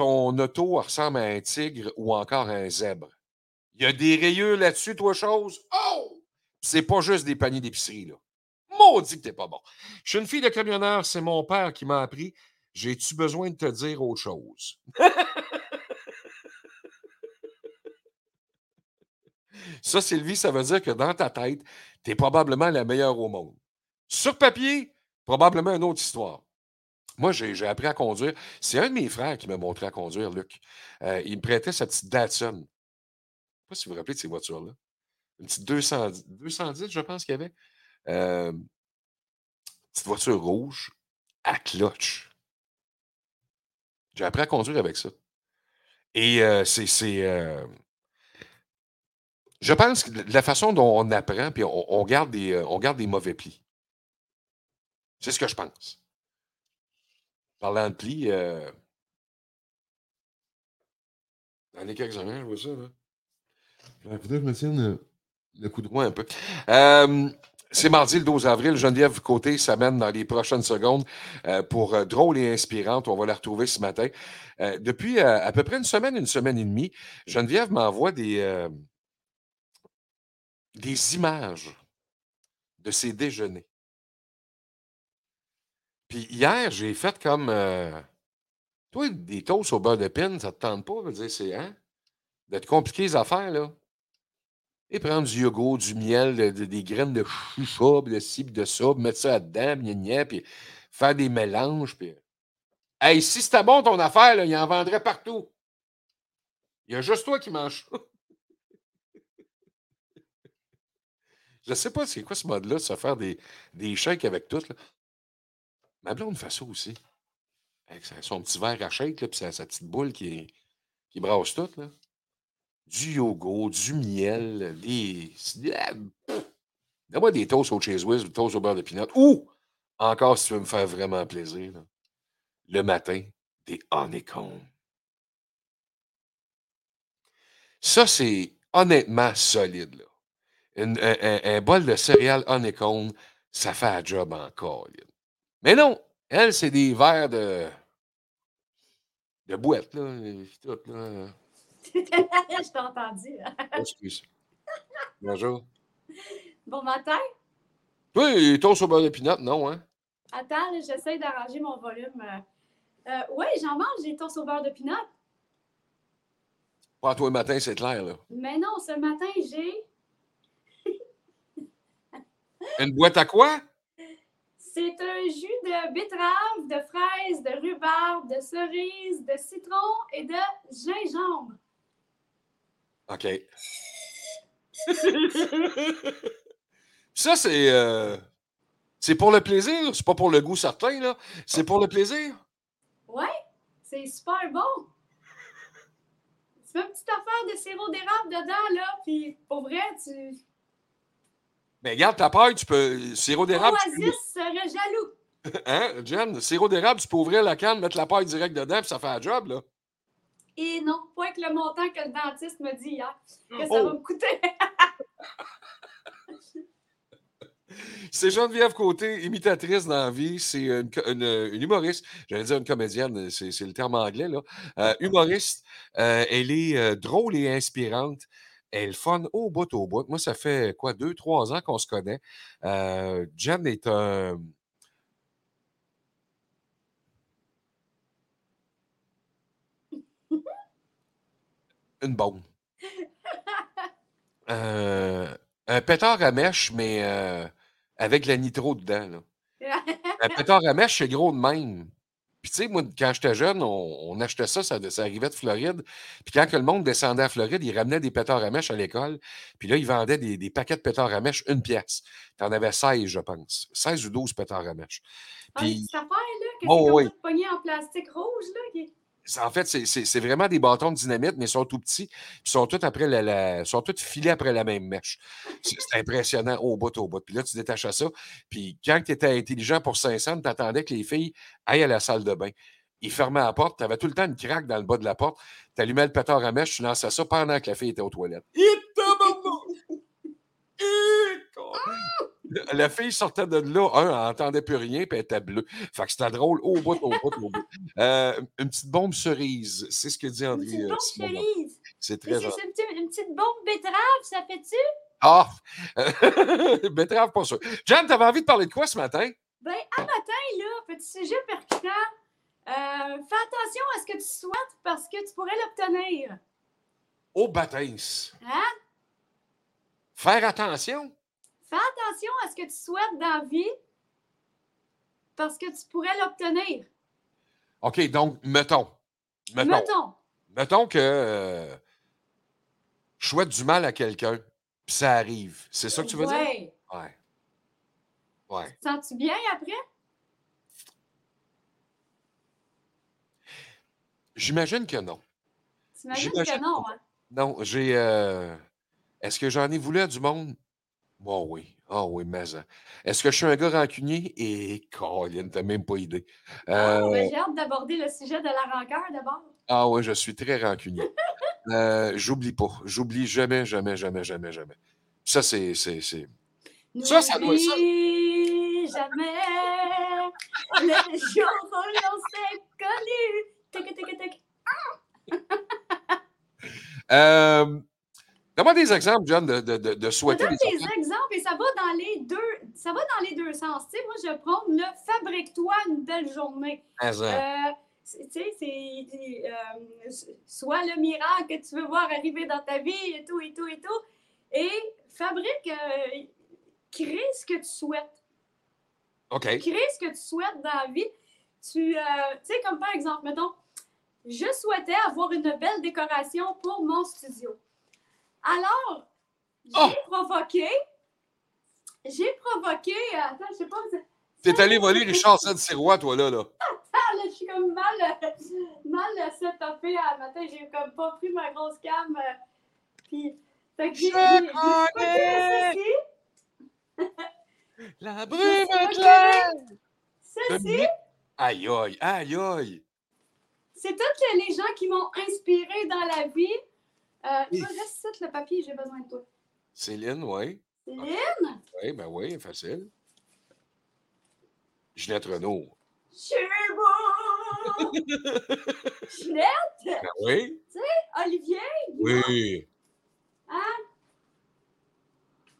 Ton auto ressemble à un tigre ou encore à un zèbre. Il y a des rayures là-dessus, toi, chose? Oh! C'est pas juste des paniers d'épicerie, là. Maudit que t'es pas bon. Je suis une fille de camionneur, c'est mon père qui m'a appris. J'ai-tu besoin de te dire autre chose? ça, Sylvie, ça veut dire que dans ta tête, tu es probablement la meilleure au monde. Sur papier, probablement une autre histoire. Moi, j'ai appris à conduire. C'est un de mes frères qui m'a montré à conduire, Luc. Euh, il me prêtait sa petite Datsun. Je ne sais pas si vous vous rappelez de ces voitures-là. Une petite 210, 210 je pense qu'il y avait. Euh, petite voiture rouge à clutch. J'ai appris à conduire avec ça. Et euh, c'est. Euh, je pense que la façon dont on apprend, puis on garde des mauvais plis. C'est ce que je pense. Parlant de plis, euh, dans les quelques années, je vois ça. Là. Faudrait que je me tienne le, le coup de droit un peu. Euh, c'est mardi le 12 avril. Geneviève Côté s'amène dans les prochaines secondes euh, pour euh, Drôle et Inspirante. On va la retrouver ce matin. Euh, depuis euh, à peu près une semaine, une semaine et demie, Geneviève m'envoie des, euh, des images de ses déjeuners. Puis hier, j'ai fait comme. euh, toi, des toasts au beurre de pin, ça te tente pas? Veux dire, c'est. Hein? De te compliquer les affaires, là. Et prendre du yogourt, du miel, de- de- des graines de choucha, de ci, puis de ça, mettre ça là-dedans, puis gna, gna, puis faire des mélanges. Puis... Hey, si c'était bon ton affaire, là, il en vendrait partout. Il y a juste toi qui manges ça. Je sais pas c'est quoi ce mode-là, de se faire des, des shakes avec tout. Là. Ma blonde fait ça aussi. Avec son petit verre à là, puis sa, sa petite boule qui, qui brasse tout. Là. Du yogourt, du miel, des. Donne-moi des toasts au cheese whiz, des toasts au beurre de pinot. Ou, Encore si tu veux me faire vraiment plaisir, le matin, des honeycombs. Ça, c'est honnêtement solide. Là. Un- un bol de céréales honeycomb, ça fait un job encore. là. Mais non, elle, c'est des verres de, de boîte. Là, tout, là. (laughs) Je t'ai entendu. hein. Excuse. Bonjour. Bon matin. Oui, toast au beurre de pinot, non, hein? Attends, j'essaie d'arranger mon volume. Euh, euh, oui, j'en mange des toasts au beurre de pinot. Pas toi le matin, c'est clair, là. Mais non, ce matin, j'ai. Une boîte à quoi? C'est un jus de betterave, de fraise, de rhubarbe, de cerise, de citron et de gingembre. OK. Ça, c'est. euh, c'est pour le plaisir, c'est pas pour le goût certain, là? C'est pour le plaisir? Ouais, c'est super bon. Tu mets une petite affaire de sirop d'érable dedans, là, puis pour vrai, tu. Mais regarde, ta paille, tu peux. Sirop d'érable. tu Oasis serait jaloux. (laughs) Hein, Jen? Sirop d'érable, tu peux ouvrir la canne, mettre la paille direct dedans, puis ça fait un job, là. Et non, pas avec le montant que le dentiste me dit hier, que ça Oh. va me coûter. (laughs) C'est Geneviève Côté, imitatrice dans la vie. C'est une, co- une- une humoriste. J'allais dire une comédienne, c'est c'est le terme anglais, là. Euh, (laughs) humoriste. Euh, elle est euh, drôle et inspirante. Elle fun au bout au bout. Moi, ça fait quoi, deux, trois ans qu'on se connaît. Euh, Jen est un. Une bombe. Euh, un pétard à mèche, mais euh, avec la nitro dedans. Là. (laughs) Un pétard à mèche, c'est gros de même. Puis, tu sais, moi, quand j'étais jeune, on, on achetait ça, ça, ça arrivait de Floride. Puis, quand que le monde descendait à Floride, ils ramenaient des pétards à mèche à l'école. Puis là, ils vendaient des, des paquets de pétards à mèche, une pièce. Tu en avais 16, je pense. 16 ou 12 pétards à mèche. Ah, Puis, petite affaire, là, que Oh, oui. en plastique rouge, là. Qui... en fait, c'est- vraiment des bâtons de dynamite, mais ils sont tout petits. Ils sont tous, après la, sont tous filés après la même mèche. C'est impressionnant au bout, au bout. Puis là, tu détaches ça. Puis quand tu étais intelligent pour 500, tu attendais que les filles aillent à la salle de bain. Ils fermaient la porte. Tu avais tout le temps une craque dans le bas de la porte. Tu allumais le pétard à mèche, tu lançais ça pendant que la fille était aux toilettes. La fille sortait de là, un, elle n'entendait plus rien, puis elle était bleue. Fait que c'était drôle au bout, au bout, au bout. Euh, une petite bombe cerise, c'est ce que dit Une André. petite euh, bombe Simon. cerise? C'est très gentil. une, petite- une petite bombe betterave, ça fait-tu? Ah! (laughs) Betterave, pas sûr. Jan, t'avais envie de parler de quoi ce matin? Ben, à matin, là, petit sujet percutant. Euh, fais attention à ce que tu souhaites parce que tu pourrais l'obtenir. Au baptême. Hein? Faire attention? Fais attention à ce que tu souhaites dans la vie parce que tu pourrais l'obtenir. OK, donc, mettons. Mettons, Mettons. mettons que euh, je souhaite du mal à quelqu'un, puis ça arrive. C'est ça que tu veux dire? Ouais. Ouais. Te Sens-tu bien après? J'imagine que non. T'imagines J'imagine que non, hein? Non, j'ai. euh, Est-ce que j'en ai voulu à du monde? Bon, oui. Ah oui, mais. hein. Est-ce que je suis un gars rancunier? Et, Colin, t'as même pas idée. Ah, Euh, ben, j'ai hâte d'aborder le sujet de la rancœur d'abord. Ah oui, je suis très rancunier. Euh, j'oublie pas. J'oublie jamais, jamais, jamais, jamais, jamais. Ça, c'est. c'est, c'est... Ça, ça doit- ça- jamais le jour où l'on s'est connus. Tic, tic, tic. Euh, Donne-moi des exemples, John, de, de, de, souhaiter donne des des exemples ça va dans les deux, ça va dans les deux sens. Tu sais, moi, je prône le fabrique-toi une belle journée. Euh, c'est- tu sais, c'est euh, soit le miracle que tu veux voir arriver dans ta vie et tout, et tout, et tout. Et fabrique, euh, crée ce que tu souhaites. OK. Crée ce que tu souhaites dans la vie. Tu euh, tu sais, comme par exemple, mettons, je souhaitais avoir une belle décoration pour mon studio. Alors, j'ai Oh! provoqué, j'ai provoqué, euh, attends, je sais pas, T'es allé voler Richard de Sirois, toi, là. là. Ah, là, je suis comme mal, euh, mal euh, setupée à matin. J'ai comme pas pris ma grosse cam. euh, puis, fait que j'ai. (laughs) La brume claire! Ceci? Aïe, aïe, aïe, aïe. c'est tous les gens qui m'ont inspiré dans la vie. Euh, reste le papier, j'ai besoin de toi. Céline, oui. Céline, Oui, ben oui, facile. Ginette Renault. beau! Ginette, (laughs) Ben oui. Olivier, Oui.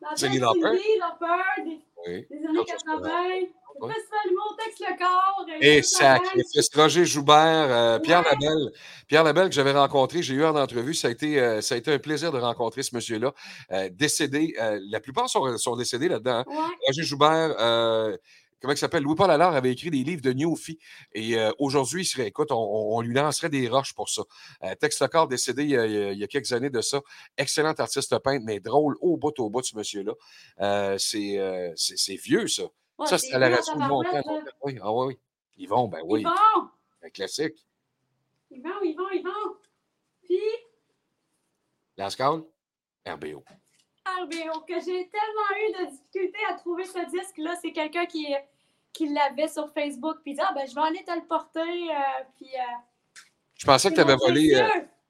la Cindy Lauper. Cindy Lauper, des, Oui. des années Ça, ça, 80. Festival Humour Texte le corps. euh, Et sacrifice. Roger Joubert, euh, Pierre. Labelle. Pierre Labelle que j'avais rencontré, j'ai eu en entrevue. Ça a été, euh, ça a été un plaisir de rencontrer ce monsieur-là. Euh, décédé, la plupart sont, sont décédés là-dedans. hein. Ouais. Roger Joubert, comment il s'appelle? Louis-Paul Allard avait écrit des livres de Newfie. Et euh, aujourd'hui, il serait, écoute, on, lui lancerait des roches pour ça. Euh, Tex Lecor, décédé il y, a, il y quelques années de ça. Excellent artiste peintre, mais drôle au bout au bout, ce monsieur-là. Euh, c'est, c'est, c'est vieux, ça. Ouais, ça, c'est à la radio longtemps. longtemps. Oui, ah oui, oui. Yvon, ben oui. Yvon, Un classique. Yvon, Yvon, Yvon. Puis, Lascal, RBO. RBO, que j'ai tellement eu de difficultés à trouver ce disque-là. C'est quelqu'un qui, qui l'avait sur Facebook. Puis il dit, ah, ben, je vais aller te le porter. euh, puis, euh, Je pensais que tu avais volé. euh,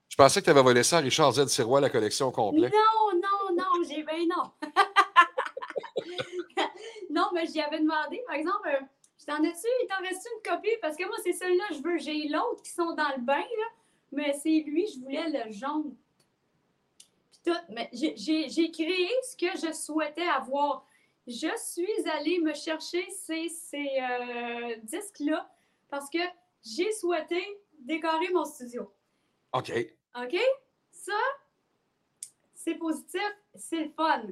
je pensais que tu avais volé ça à Richard Z. Sirois, la collection au complet. Non, non, non, j'ai ben non. (laughs) (laughs) non, mais j'y avais demandé, par exemple, euh, je t'en ai-tu, il t'en reste une copie? Parce que moi, c'est celle-là, je veux. J'ai l'autre qui sont dans le bain, là, mais c'est lui, je voulais le jaune. Puis tout, mais j'ai créé ce que je souhaitais avoir. Je suis allée me chercher ces, ces euh, disques-là parce que j'ai souhaité décorer mon studio. OK. OK? Ça, c'est positif, c'est le fun.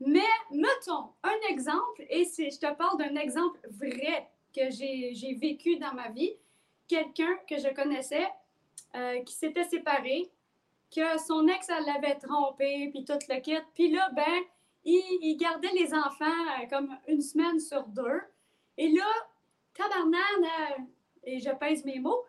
Mais mettons un exemple, et je te parle d'un exemple vrai que j'ai vécu dans ma vie. Quelqu'un que je connaissais euh, qui s'était séparé, que son ex l'avait trompé, puis tout le kit. Puis là, ben, il, gardait les enfants euh, comme une semaine sur deux. Et là, tabarnane, euh, et je pèse mes mots,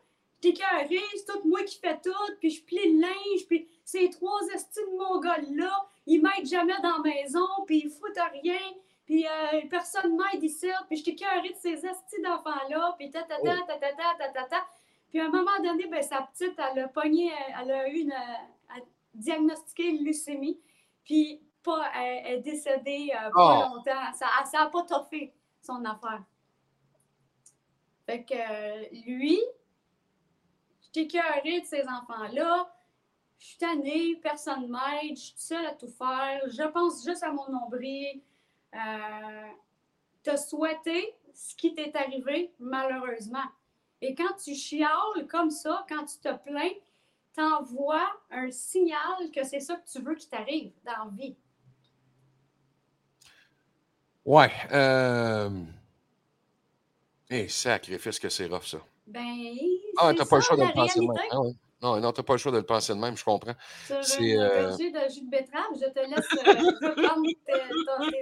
carré, c'est tout moi qui fais tout, puis je plie le linge, puis ces trois estis de mongols-là, ils m'aident jamais dans la maison, puis ils foutent à rien, puis euh, personne m'aide ici, puis j'étais curée de ces astis d'enfants-là, puis ta ta ta, ta ta ta ta ta ta Puis à un moment donné, ben, sa petite, elle a pogné, euh, elle a eu une, euh, a diagnostiqué une leucémie, puis pas, elle est décédée euh, pas oh. longtemps. Ça n'a ça pas toffé son affaire. Fait que euh, lui, j'étais curée de ces enfants-là. Je suis tannée, personne ne m'aide, je suis seule à tout faire. Je pense juste à mon nombril. Euh, tu as souhaité ce qui t'est arrivé, malheureusement. Et quand tu chiales comme ça, quand tu te plains, t'envoies un signal que c'est ça que tu veux qui t'arrive dans la vie. Ouais. Euh... Eh, sacrifice que c'est rough, ça. Ben, Ah, t'as pas le choix de le penser ouais. Non, non, t'as pas le choix de le penser de même, je comprends. Sur C'est, euh, gorgée de jus de betterave, je te laisse euh, reprendre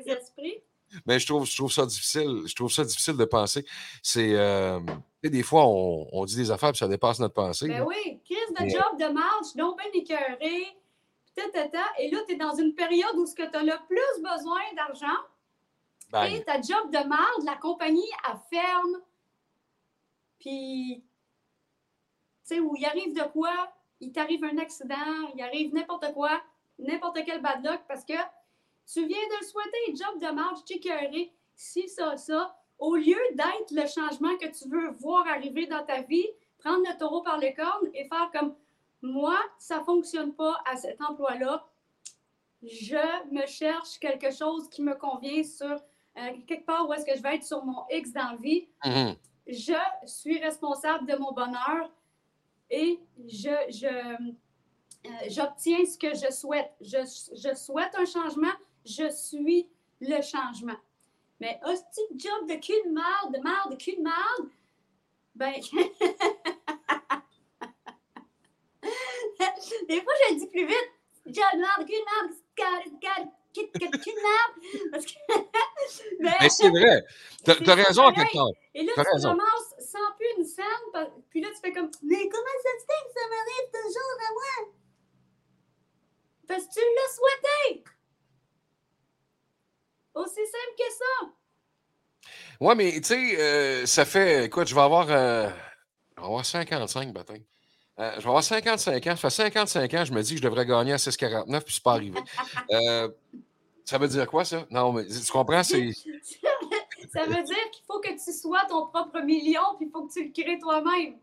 tes, esprits. Mais je trouve, je trouve ça difficile. Je trouve ça difficile de penser. C'est. euh, tu des fois, on, on dit des affaires puis ça dépasse notre pensée. Ben là. oui, crise de Mais- job de suis donc ta, ta. Et là, tu es dans une période où tu as le plus besoin d'argent. Bang. Et ta job de marde, la compagnie, elle ferme. Puis, tu sais, où il arrive de quoi, il t'arrive un accident, il arrive n'importe quoi, n'importe quel bad luck, parce que tu viens de le souhaiter, job de marge, tu es écœuré, si, ça, ça. Au lieu d'être le changement que tu veux voir arriver dans ta vie, prendre le taureau par les cornes et faire comme moi, ça ne fonctionne pas à cet emploi-là. Je me cherche quelque chose qui me convient sur euh, quelque part où est-ce que je vais être sur mon X dans la vie. Mhm. Je suis responsable de mon bonheur et je, je, euh, j'obtiens ce que je souhaite. Je, je souhaite un changement, je suis le changement. Mais hostie job de cul de marde, de marde, de cul de marde, ben. (laughs) Des fois, je le dis plus vite. Job de marde, cul de marde, Parce que. (laughs) Ben, Mais c'est vrai. T'as t'as raison quelque part. et là, T'as tu raison. ramasses sans plus une scène, puis là, tu fais comme Mais comment ça se fait que ça m'arrive toujours à moi? Parce que tu l'as souhaité! Aussi simple que ça! Ouais, mais tu sais, euh, ça fait. Écoute, je vais avoir. euh, je vais avoir 55 baptême. Euh, je vais avoir 55 ans. Ça fait 55 ans, je me dis que je devrais gagner à 6,49 puis c'est pas arrivé. Ça veut dire quoi, ça? Non, mais tu comprends? C'est. (laughs) ça veut dire qu'il faut que tu sois ton propre million, puis il faut que tu le crées toi-même.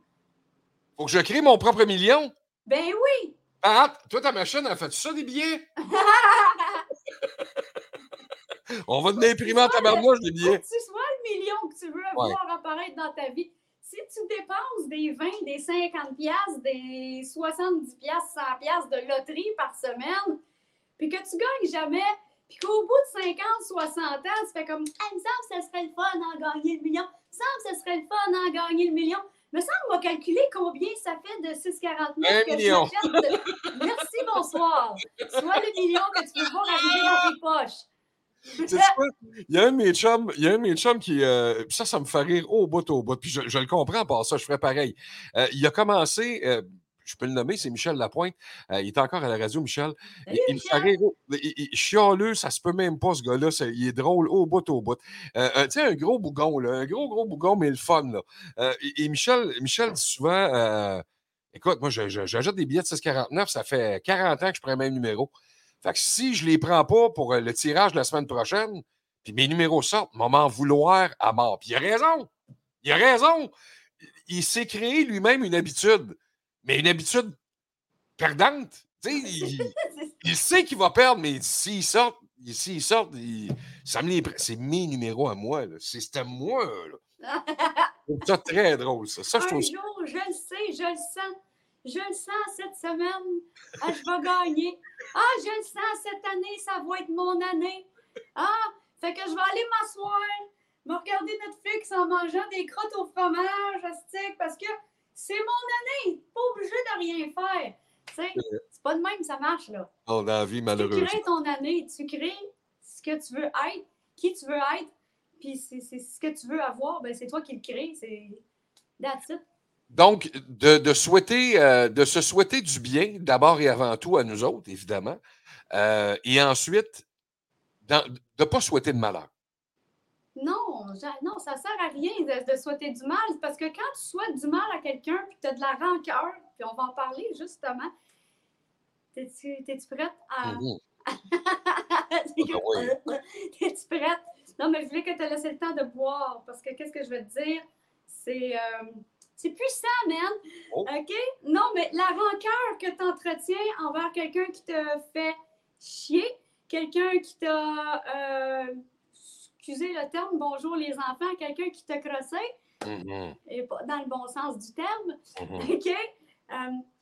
Faut que je crée mon propre million? Ben oui! Ah, toi, ta machine, elle fait ça des billets? (laughs) On va te l'imprimer en tabarnouche, les Faut billets. que tu sois le million que tu veux voir apparaître dans ta vie. Si tu dépenses des 20, des 50 piastres, des 70 piastres, 100 piastres de loterie par semaine, puis que tu gagnes jamais, puis qu'au bout de 50, 60 ans, tu fais comme Ah, il me semble que ce serait le fun d'en gagner le million. Il me semble que ce serait le fun d'en gagner le million. Il me semble qu'on va calculer combien ça fait de 6,49 Un que million. de- Merci, bonsoir. Soit le million que tu veux voir arriver dans tes poches. Il y a un de mes chums, il y a un de mes chums qui. euh, ça, ça me fait rire au bout, au bout. Puis je, je le comprends par ça, je ferais pareil. Euh, il a commencé. euh, je peux le nommer, c'est Michel Lapointe. Euh, il est encore à la radio, Michel. Il, Salut, il me fait Michel. rire. au- Il, il- chialeux, ça se peut même pas, ce gars-là. Il est drôle au bout, au bout. Euh, euh, tu sais, un gros bougon, là. Un gros, gros bougon, mais le fun, là. Euh, et, et Michel, Michel dit souvent. écoute, moi, j'achète des billets de 6,49. Ça fait 40 ans que je prends le même numéro. Fait que si je les prends pas pour le tirage de la semaine prochaine, puis mes numéros sortent, m'en vouloir à mort. Puis il a raison. Il a raison. Il- Il s'est créé lui-même une habitude, mais une habitude perdante. Tu sais, il, (laughs) il sait qu'il va perdre, mais s'il sort, s'il sort, il-. C'est mes numéros à moi. C'est c'était moi. Là. (laughs) Je trouve ça très drôle, ça. Ça, je Un trouve ça. jour, je le sais, je le sens. Je le sens cette semaine. Ah, je vais gagner. Ah, je le sens cette année, ça va être mon année. Ah, fait que je vais aller m'asseoir, me regarder Netflix en mangeant des crottes au fromage, à parce que c'est mon année. Pas obligé de rien faire. Tu sais, c'est pas de même que ça marche, là. On a la vie, Tu malheureusement. crées ton année, tu crées ce que tu veux être, qui tu veux être, puis c'est ce que tu veux avoir, ben c'est toi qui le crée, c'est that's it. Donc, de, de souhaiter, euh, de se souhaiter du bien, d'abord et avant tout à nous autres, évidemment, euh, et ensuite, dans- de ne pas souhaiter de malheur. Non, non, ça sert à rien de, de souhaiter du mal, parce que quand tu souhaites du mal à quelqu'un, puis tu as de la rancœur, puis on va en parler justement, t'es-tu prête à... (laughs) Mhm. (laughs) T'es-tu prête? Non, mais je voulais que tu laissé le temps de boire, parce que qu'est-ce que je vais te dire? C'est euh, c'est puissant, man. Oh. OK? Non, mais la rancœur que tu entretiens envers quelqu'un qui te fait chier, quelqu'un qui t'a, euh, excusez le terme, bonjour les enfants, quelqu'un qui t'a crossé, Mhm, et pas dans le bon sens du terme, mhm. (laughs) OK? Euh,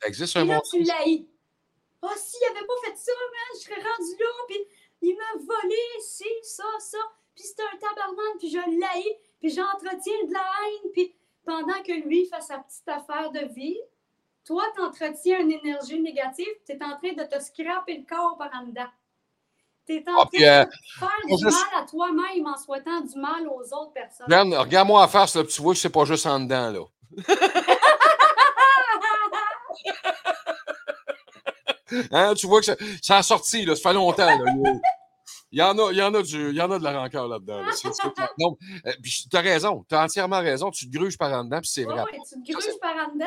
Ça existe un là, bon tu l'haïs. Ah, s'il n'avait pas fait ça, man, je serais rendu là, puis il m'a volé, ci, ça, ça, puis c'est un tabarnak, puis je l'haïs, puis j'entretiens de la haine, puis pendant que lui fait sa petite affaire de vie, toi, tu entretiens une énergie négative, tu es en train de te scraper le corps par en dedans. Tu es en Ah, train euh, de faire du mal à toi-même en souhaitant du mal aux autres personnes. Regarde, regarde-moi en face, là, tu vois que c'est pas juste en dedans, là. (laughs) Hein, tu vois que ça, ça a sorti, là, ça fait longtemps. Là. Il- y en a, il y en a, du, il y en a de la rancœur là-dedans. là. Non, euh, tu as raison, tu as entièrement raison. Tu te gruges par en dedans, puis c'est vrai. tu te gruges par en dedans,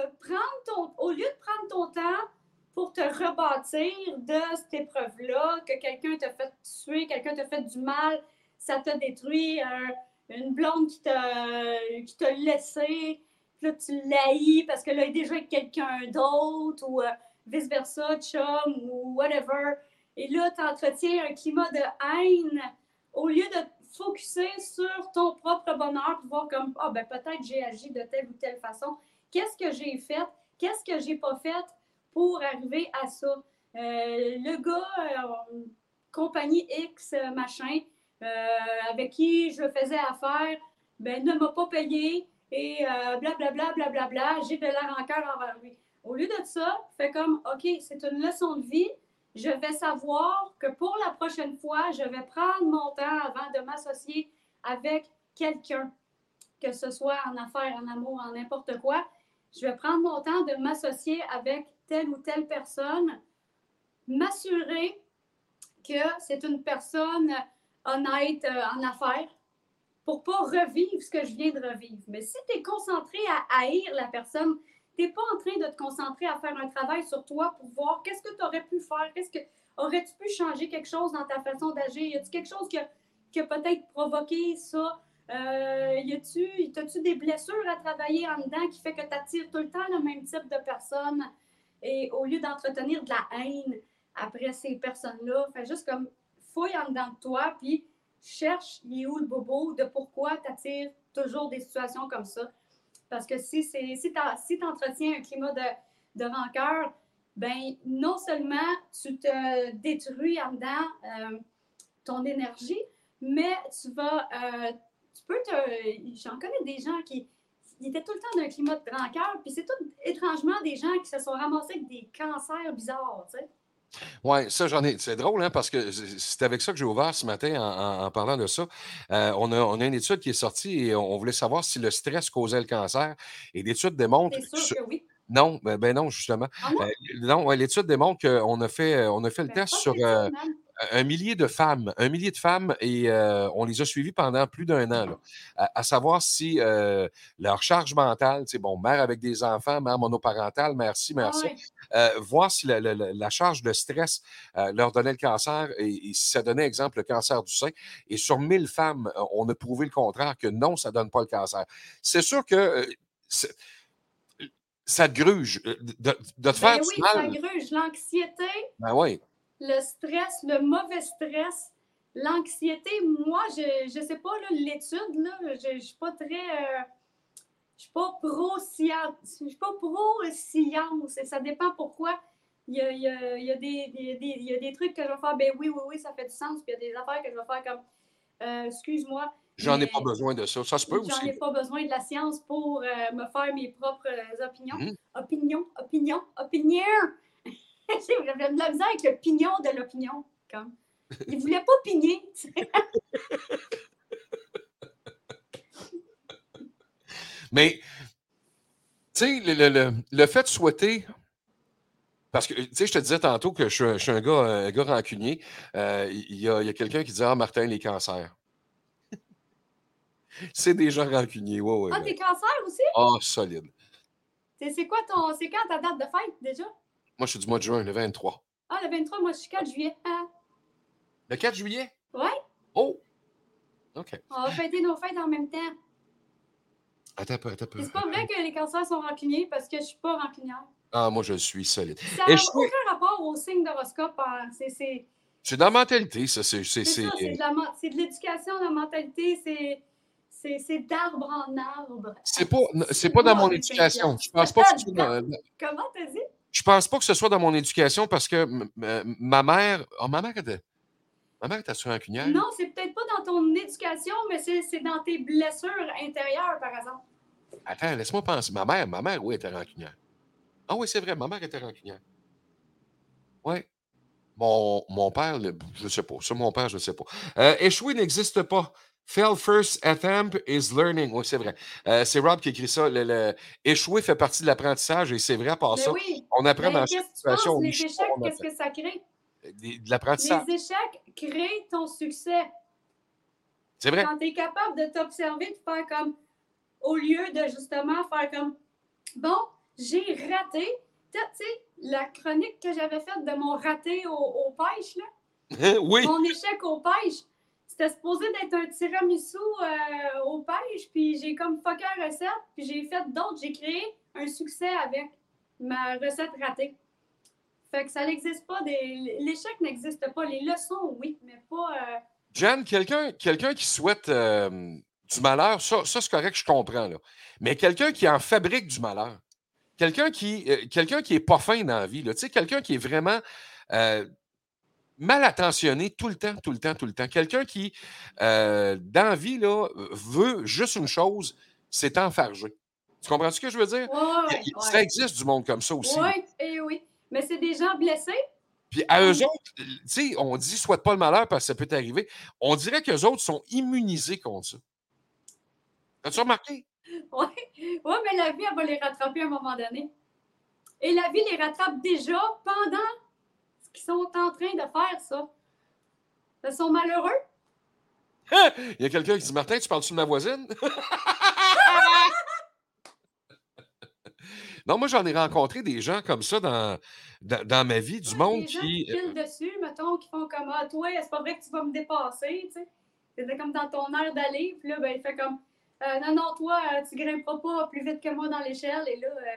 Euh, prendre ton, au lieu de prendre ton temps pour te rebâtir de cette épreuve-là, que quelqu'un t'a fait tuer, quelqu'un t'a fait du mal, ça t'a détruit, une blonde qui t'a laissé, là, tu l'haïs parce que là, il est déjà avec quelqu'un d'autre, ou vice-versa, chum, ou whatever. Et là, tu entretiens un climat de haine au lieu de focuser sur ton propre bonheur, pour voir comme, ah, ben peut-être j'ai agi de telle ou telle façon. Qu'est-ce que j'ai fait? Qu'est-ce que j'ai pas fait pour arriver à ça? Euh, le gars, euh, compagnie X, euh, machin, avec qui je faisais affaire, ben, ne m'a pas payé et blablabla, blablabla, bla, bla, j'ai de la rancœur envers lui. Au lieu de ça, fais comme, OK, c'est une leçon de vie, je vais savoir que pour la prochaine fois, je vais prendre mon temps avant de m'associer avec quelqu'un, que ce soit en affaires, en amour, en n'importe quoi. Je vais prendre mon temps de m'associer avec telle ou telle personne, m'assurer que c'est une personne honnête euh, en affaires pour pas revivre ce que je viens de revivre. Mais si tu es concentré à haïr la personne, tu n'es pas en train de te concentrer à faire un travail sur toi pour voir qu'est-ce que tu aurais pu faire, qu'est-ce que aurais-tu pu changer quelque chose dans ta façon d'agir, y a-t-il quelque chose qui a, peut-être provoqué ça, euh, y a-tu, as-tu des blessures à travailler en dedans qui fait que tu attires tout le temps le même type de personnes? Et au lieu d'entretenir de la haine après ces personnes-là, fais juste comme fouille en dedans de toi puis cherche il est où le bobo de pourquoi tu attires toujours des situations comme ça. Parce que si, si tu entretiens un climat de, de rancœur, ben non seulement tu te détruis en dedans euh, ton énergie, mais tu vas, euh, tu peux te, j'en connais des gens qui étaient tout le temps dans un climat de rancœur, puis c'est tout étrangement des gens qui se sont ramassés avec des cancers bizarres, tu sais. Oui, ça, j'en ai. C'est drôle, hein, parce que c'est avec ça que j'ai ouvert ce matin en, parlant de ça. Euh, on, a, on, a, une étude qui est sortie et on voulait savoir si le stress causait le cancer. Et l'étude démontre. C'est sûr que oui. Non, ben, ben non, justement. Ah non, euh, non l'étude démontre qu'on a fait, on a fait le ben, test sur un millier de femmes, un millier de femmes, et euh, on les a suivies pendant plus d'un an, à, savoir si euh, leur charge mentale, c'est bon, mère avec des enfants, mère monoparentale, merci, merci, ah voir si la, charge de stress leur donnait le cancer et, si ça donnait, exemple, le cancer du sein. Et sur 1000 femmes, on a prouvé le contraire, que non, ça ne donne pas le cancer. C'est sûr que ça te gruge. De, te ben faire oui, ça gruge. L'anxiété. Ben oui le stress, le mauvais stress, l'anxiété. Moi, je ne sais pas, l'étude, je ne suis pas très. Euh, je suis pas pro-science. Je suis pas pro-science. Ça dépend pourquoi. Il y, a, il, y a, des, il y a des trucs que je vais faire, ben oui, oui, oui, ça fait du sens. Puis il y a des affaires que je vais faire comme, euh, excuse-moi. J'en ai pas besoin de ça. Ça se peut aussi. J'en ai pas besoin de la science pour euh, me faire mes propres opinions. Mmh. Opinion, opinion, opinion. (laughs) Vraiment de la misère avec le pignon de l'opinion. Comme. Il ne voulait pas pigner. (laughs) Mais, tu sais, le, fait de souhaiter parce que, tu sais, je te disais tantôt que je, suis un gars, un gars rancunier. Euh, il y a, quelqu'un qui dit Ah, Martin, les cancers. (laughs) c'est des gens rancuniers. Ouais, ouais, ah, tes cancers aussi? Ah, solide. C'est quoi ton. C'est quand ta date de fête déjà? Moi, je suis du mois de juin, le 23. Ah, le 23, moi, je suis 4 juillet. Ah. Le 4 juillet? Oui. Oh! OK. On va fêter nos fêtes en même temps. Attends un peu, attends un peu. C'est pas vrai que les cancers sont rancuniers parce que je suis pas rancunière. Ah, moi, je suis solide. Ça n'a aucun rapport au signe d'horoscope. Hein. C'est. C'est de la mentalité, ça. C'est c'est de l'éducation, de la mentalité. C'est d'arbre en arbre. C'est pas, pas dans mon éducation. Je pense pas que Comment t'as dit? Je pense pas que ce soit dans mon éducation parce que ma mère. Oh, ma mère était. Ma mère était sur un cugnard. Non, c'est peut-être pas dans ton éducation, mais c'est dans tes blessures intérieures, par exemple. Attends, laisse-moi penser. Ma mère, ma mère, oui, était rancunière. Ah oui, c'est vrai, ma mère était rancunière. Oui. Mon, mon père, je ne sais pas. Sur mon père, je ne sais pas. Euh, échouer n'existe pas. Fail first attempt is learning. Oui, c'est vrai. Euh, c'est Rob qui écrit ça. Le, Échouer fait partie de l'apprentissage et c'est vrai, par ça. Oui. On apprend dans cette situation. Les échecs, qu'est-ce que ça crée? De l'apprentissage. Les échecs créent ton succès. C'est vrai. Quand tu es capable de t'observer, de faire comme, au lieu de justement faire comme, bon, j'ai raté. Tu sais, la chronique que j'avais faite de mon raté au, au pêche, là. (laughs) oui. Mon échec au pêche c'était supposé d'être un tiramisu euh, au pêche, puis j'ai comme fucké la recette, puis j'ai fait d'autres. J'ai créé un succès avec ma recette ratée. Fait que ça n'existe pas. Des... L'échec n'existe pas. Les leçons, oui, mais pas. Euh... Jen, quelqu'un qui souhaite euh, du malheur, ça, c'est correct, je comprends. Là. Mais quelqu'un qui en fabrique du malheur, quelqu'un qui euh, quelqu'un qui est pas fin dans la vie, là, quelqu'un qui est vraiment euh, mal attentionné tout le temps, tout le temps, tout le temps. Quelqu'un qui, euh, dans la vie, là, veut juste une chose, c'est enfarger. Tu comprends ce que je veux dire? Ouais, Il- ouais. Ça existe du monde comme ça aussi. Oui, et oui. Mais c'est des gens blessés? Puis à eux autres, tu sais, on dit souhaite pas le malheur parce que ça peut t'arriver. On dirait qu'eux autres sont immunisés contre ça. As-tu remarqué? (laughs) Oui, ouais, mais la vie, elle va les rattraper à un moment donné. Et la vie les rattrape déjà pendant qu'ils sont en train de faire ça. Ils sont malheureux. (laughs) Il y a quelqu'un qui dit Martin, tu parles-tu de ma voisine? (laughs) non, moi, j'en ai rencontré des gens comme ça dans, dans, dans ma vie, du Ouais, monde des gens qui. qui filent dessus, mettons, qui font comme Ah, toi, c'est pas vrai que tu vas me dépasser, tu sais. C'était comme dans ton air d'aller, puis là, ben, il fait comme Euh, Non, non, toi, euh, tu grimperas pas plus vite que moi dans l'échelle, et là, euh,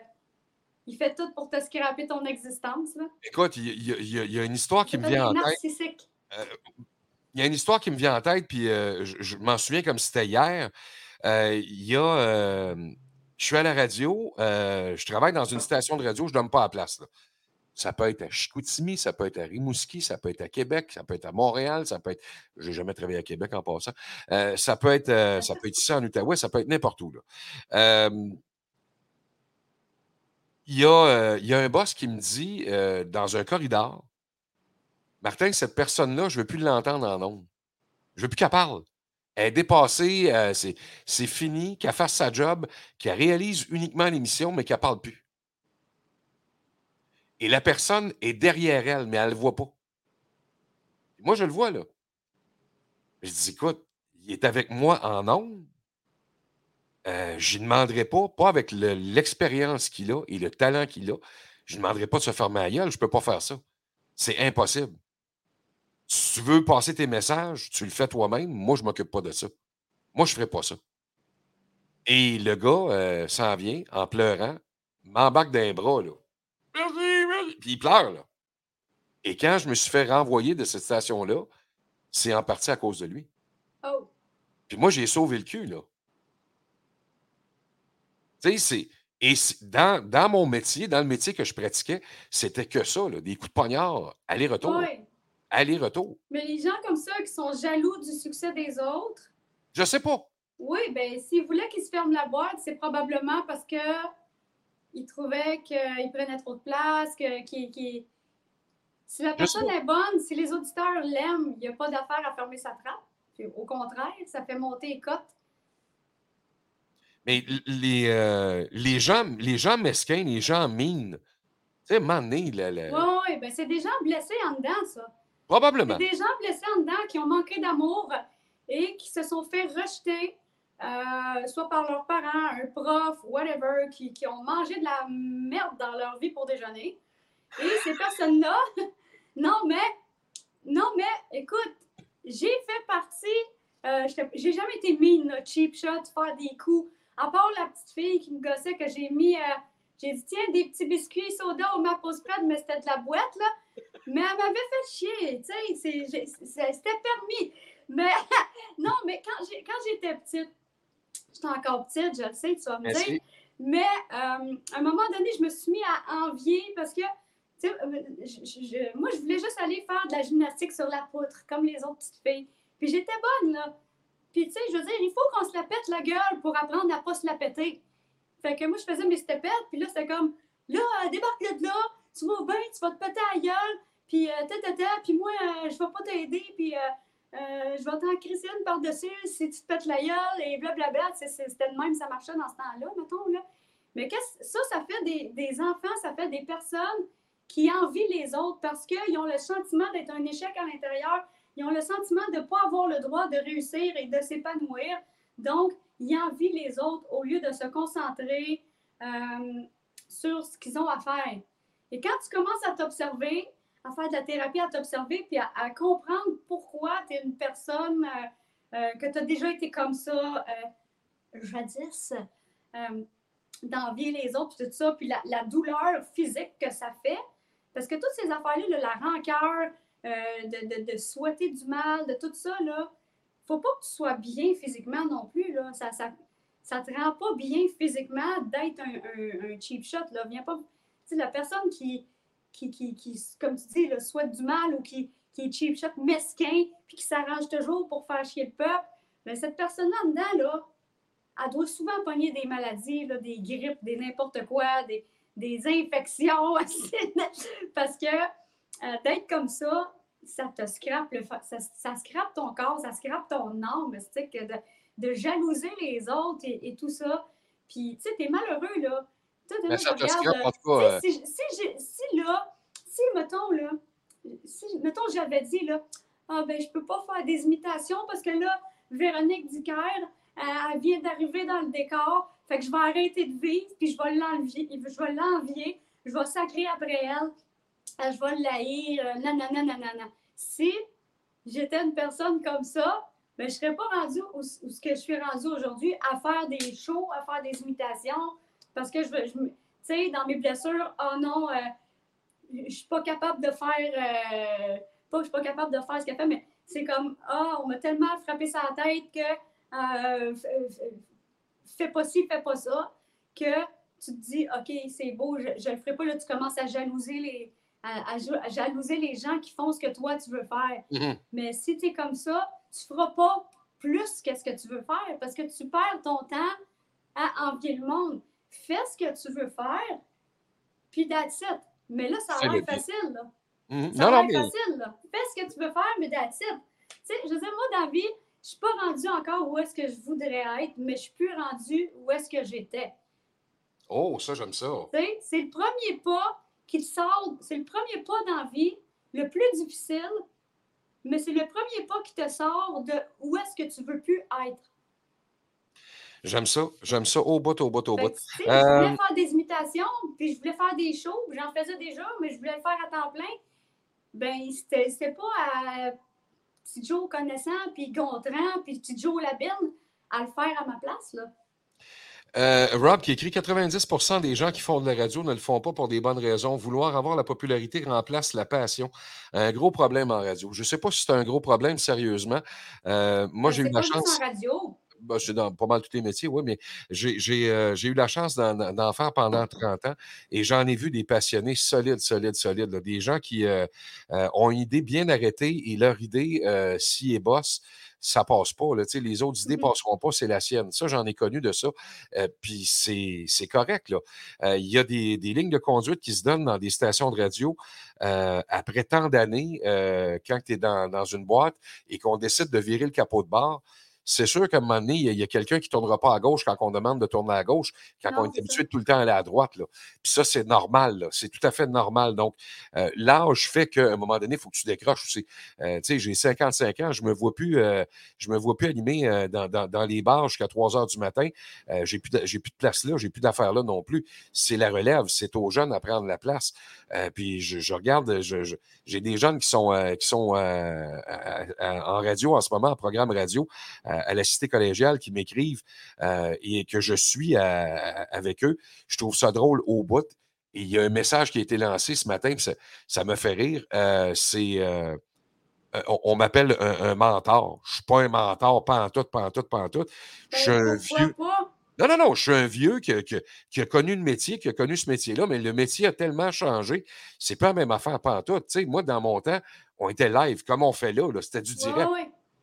il fait tout pour te scraper ton existence, là. Écoute, il y, a- y y une histoire qui me vient en tête. narcissiques. Il y a une histoire qui me vient en tête, puis euh, je, je m'en souviens comme si c'était hier. Euh, il y a. euh, je suis à la radio, euh, je travaille dans une station de radio, je ne donne pas la place. là. Ça peut être à Chicoutimi, ça peut être à Rimouski, ça peut être à Québec, ça peut être à Montréal, ça peut être. Je n'ai jamais travaillé à Québec en passant. Euh, ça, peut être, euh, ça peut être ici en Outaouais, ça peut être n'importe où. là. Il, y a, euh, il y a un boss qui me dit euh, dans un corridor Martin, cette personne-là, je ne veux plus l'entendre en ondes. Je ne veux plus qu'elle parle. Elle est dépassée, euh, c'est, c'est fini, qu'elle fasse sa job, qu'elle réalise uniquement l'émission, mais qu'elle ne parle plus. Et la personne est derrière elle, mais elle ne le voit pas. Moi, je le vois, là. Je dis, écoute, il est avec moi en ondes. Euh, je ne demanderai pas, pas avec le- l'expérience qu'il a et le talent qu'il a, je ne demanderai pas de se fermer à gueule. Je ne peux pas faire ça. C'est impossible. Si tu veux passer tes messages, tu le fais toi-même. Moi, je ne m'occupe pas de ça. Moi, je ne ferai pas ça. Et le gars euh, s'en vient en pleurant, m'embarque les bras, là. Merci, merci. Puis il pleure, là. Et quand je me suis fait renvoyer de cette station-là, c'est en partie à cause de lui. Oh, Puis moi, j'ai sauvé le cul, là. Tu sais, c'est. Et dans, dans mon métier, dans le métier que je pratiquais, c'était que ça, là, des coups de poignard, aller-retour, ouais. aller-retour. Mais les gens comme ça qui sont jaloux du succès des autres, Je sais pas. oui, ben s'ils voulaient qu'ils se ferment la boîte, c'est probablement parce que ils trouvaient qu'ils prenaient trop de place, que qu'ils- qu'ils- si la personne est bonne, si les auditeurs l'aiment, il n'y a pas d'affaire à fermer sa trappe. Puis, au contraire, ça fait monter les cotes. Mais les, euh, les, gens, les gens mesquins, les gens mines, tu sais, à un moment donné, le- le- Oui, oui, ben c'est des gens blessés en dedans, ça. probablement. C'est des gens blessés en dedans qui ont manqué d'amour et qui se sont fait rejeter, euh, soit par leurs parents, un prof, whatever, qui, qui ont mangé de la merde dans leur vie pour déjeuner. Et ces personnes-là, (laughs) non, mais, non, mais, écoute, j'ai fait partie, euh, j'ai jamais été mine, là, cheap shot, faire des coups. À part la petite fille qui me gossait que j'ai mis, euh, j'ai dit, tiens, des petits biscuits soda au Mapos spread, mais c'était de la boîte, là. Mais elle m'avait fait chier, tu sais, c'était permis. Mais (laughs) non, mais quand j'étais petite, j'étais encore petite, je le sais, tu vas me Merci. dire. Mais euh, à un moment donné, je me suis mis à envier parce que, tu sais, moi, je voulais juste aller faire de la gymnastique sur la poutre, comme les autres petites filles. Puis j'étais bonne, là. Puis, tu sais, je veux dire, il faut qu'on se la pète la gueule pour apprendre à pas se la péter. Fait que moi, je faisais mes stepettes, puis là, c'était comme, là, euh, débarque de là, tu vas bien, tu vas te péter la gueule, puis euh, puis moi, euh, je vais pas t'aider, puis euh, euh, je vais t'en crisser une par-dessus si tu te pètes la gueule, et blablabla. C'était de même, ça marchait dans ce temps-là, mettons, là. Mais ça, ça fait des, des enfants, ça fait des personnes qui envient les autres parce qu'ils ont le sentiment d'être un échec à l'intérieur. Ils ont le sentiment de ne pas avoir le droit de réussir et de s'épanouir. Donc, ils envient les autres au lieu de se concentrer euh, sur ce qu'ils ont à faire. Et quand tu commences à t'observer, à faire de la thérapie, à t'observer, puis à, comprendre pourquoi tu es une personne euh, euh, que tu as déjà été comme ça jadis, d'envier les autres, puis tout ça, puis la, douleur physique que ça fait. Parce que toutes ces affaires-là, la rancœur, de, de, souhaiter du mal, de tout ça, là, faut pas que tu sois bien physiquement non plus. Là. Ça, ça, ça te rend pas bien physiquement d'être un, un, cheap shot. Là. Pas. la personne qui, qui, qui, qui, comme tu dis, le souhaite du mal ou qui, qui est cheap shot, mesquin, puis qui s'arrange toujours pour faire chier le peuple, mais ben, cette personne-là dedans, là, elle doit souvent pogner des maladies, là, des grippes, des n'importe quoi, des, des infections, (laughs) parce que euh, d'être comme ça, ça te scrape, le, ça, ça scrape ton corps, ça scrape ton âme, de, de jalouser les autres et, tout ça. Puis, tu sais, t'es malheureux, là. Mais ça te scrape, en tout cas. Si, si, si, là, si, mettons, là, si, mettons, j'avais dit, là, ah, ben, je peux pas faire des imitations parce que là, Véronique Dicker, elle, vient d'arriver dans le décor, fait que je vais arrêter de vivre, puis je vais l'envier, je vais l'envier, je vais sacrer après elle, euh, je vais l'haïr, nanana, nanana. Si j'étais une personne comme ça, ben, je ne serais pas rendue où, ce que je suis rendue aujourd'hui à faire des shows, à faire des imitations, parce que je, je tu sais, dans mes blessures, oh non, euh, je ne suis pas capable de faire, euh, pas je suis pas capable de faire ce qu'elle fait, mais c'est comme, ah, on m'a tellement frappé sa tête que euh, fais pas ci, fais pas ça, que tu te dis, OK, c'est beau, je ne le ferai pas, là, tu commences à jalouser les, à, jalouser les gens qui font ce que toi, tu veux faire. Mm-hmm. Mais si tu es comme ça, tu ne feras pas plus qu'est-ce que tu veux faire parce que tu perds ton temps à envier le monde. Fais ce que tu veux faire, puis that's it. Mais là, ça a l'air facile. Là. Mm-hmm. Ça a l'air facile. Là. Fais ce que tu veux faire, mais that's it. Tu sais, je veux dire, moi, dans la vie, je ne suis pas rendue encore où est-ce que je voudrais être, mais je suis plus rendue où est-ce que j'étais. Oh, ça, j'aime ça. C'est le premier pas qui sort, c'est le premier pas dans la vie, le plus difficile, mais c'est le premier pas qui te sort de où est-ce que tu veux plus être. J'aime ça. J'aime ça au bout, au bout, au bout. Je voulais euh, faire des imitations, puis je voulais faire des shows, j'en faisais déjà, mais je voulais le faire à temps plein. Ben, c'était pas à petit Joe connaissant, puis Gontran, puis petit Joe Labelle à le faire à ma place, là. Euh, Rob qui écrit 90% des gens qui font de la radio ne le font pas pour des bonnes raisons. Vouloir avoir la popularité remplace la passion. Un gros problème en radio. Je ne sais pas si c'est un gros problème, sérieusement. Euh, moi, j'ai eu la chance. radio. Ben, c'est dans pas mal tous les métiers, oui, mais j'ai euh, eu la chance d'en faire pendant 30 ans et j'en ai vu des passionnés solides, solides, solides. des gens qui ont une idée bien arrêtée et leur idée, si est bosse, ça passe pas. Là, les autres idées ne mmh passeront pas, c'est la sienne. Ça, j'en ai connu de ça. Euh, puis c'est correct. Euh, il y a des, lignes de conduite qui se donnent dans des stations de radio euh, après tant d'années, quand tu es dans, dans, une boîte et qu'on décide de virer le capot de barre c'est sûr qu'à un moment donné, il y a, quelqu'un qui ne tournera pas à gauche quand on demande de tourner à gauche, quand on est habitué tout le temps à aller à droite. Là. Puis ça, c'est normal. C'est tout à fait normal. Donc, euh, l'âge fait qu'à un moment donné, il faut que tu décroches aussi. Euh, tu sais, j'ai 55 ans, je ne me vois plus, euh, je me vois plus animer dans, les bars jusqu'à 3 heures du matin. j'ai plus, de, plus de place là, j'ai plus d'affaires là non plus. C'est la relève, c'est aux jeunes à prendre la place. puis je, regarde, j'ai des jeunes qui sont, qui sont en radio en ce moment, en programme radio à, la cité collégiale qui m'écrivent euh, et que je suis avec eux. Je trouve ça drôle au bout. Et il y a un message qui a été lancé ce matin, ça, me fait rire. Euh, c'est euh, on, m'appelle un, mentor. Je ne suis pas un mentor, pas en tout, pas en tout, pas en tout. Je suis ben, un vieux. Non, non, non, je suis un vieux qui, a connu le métier, qui a connu ce métier-là, mais le métier a tellement changé. C'est pas la même affaire, pas en tout. moi, dans mon temps, on était live, comme on fait là, c'était du direct.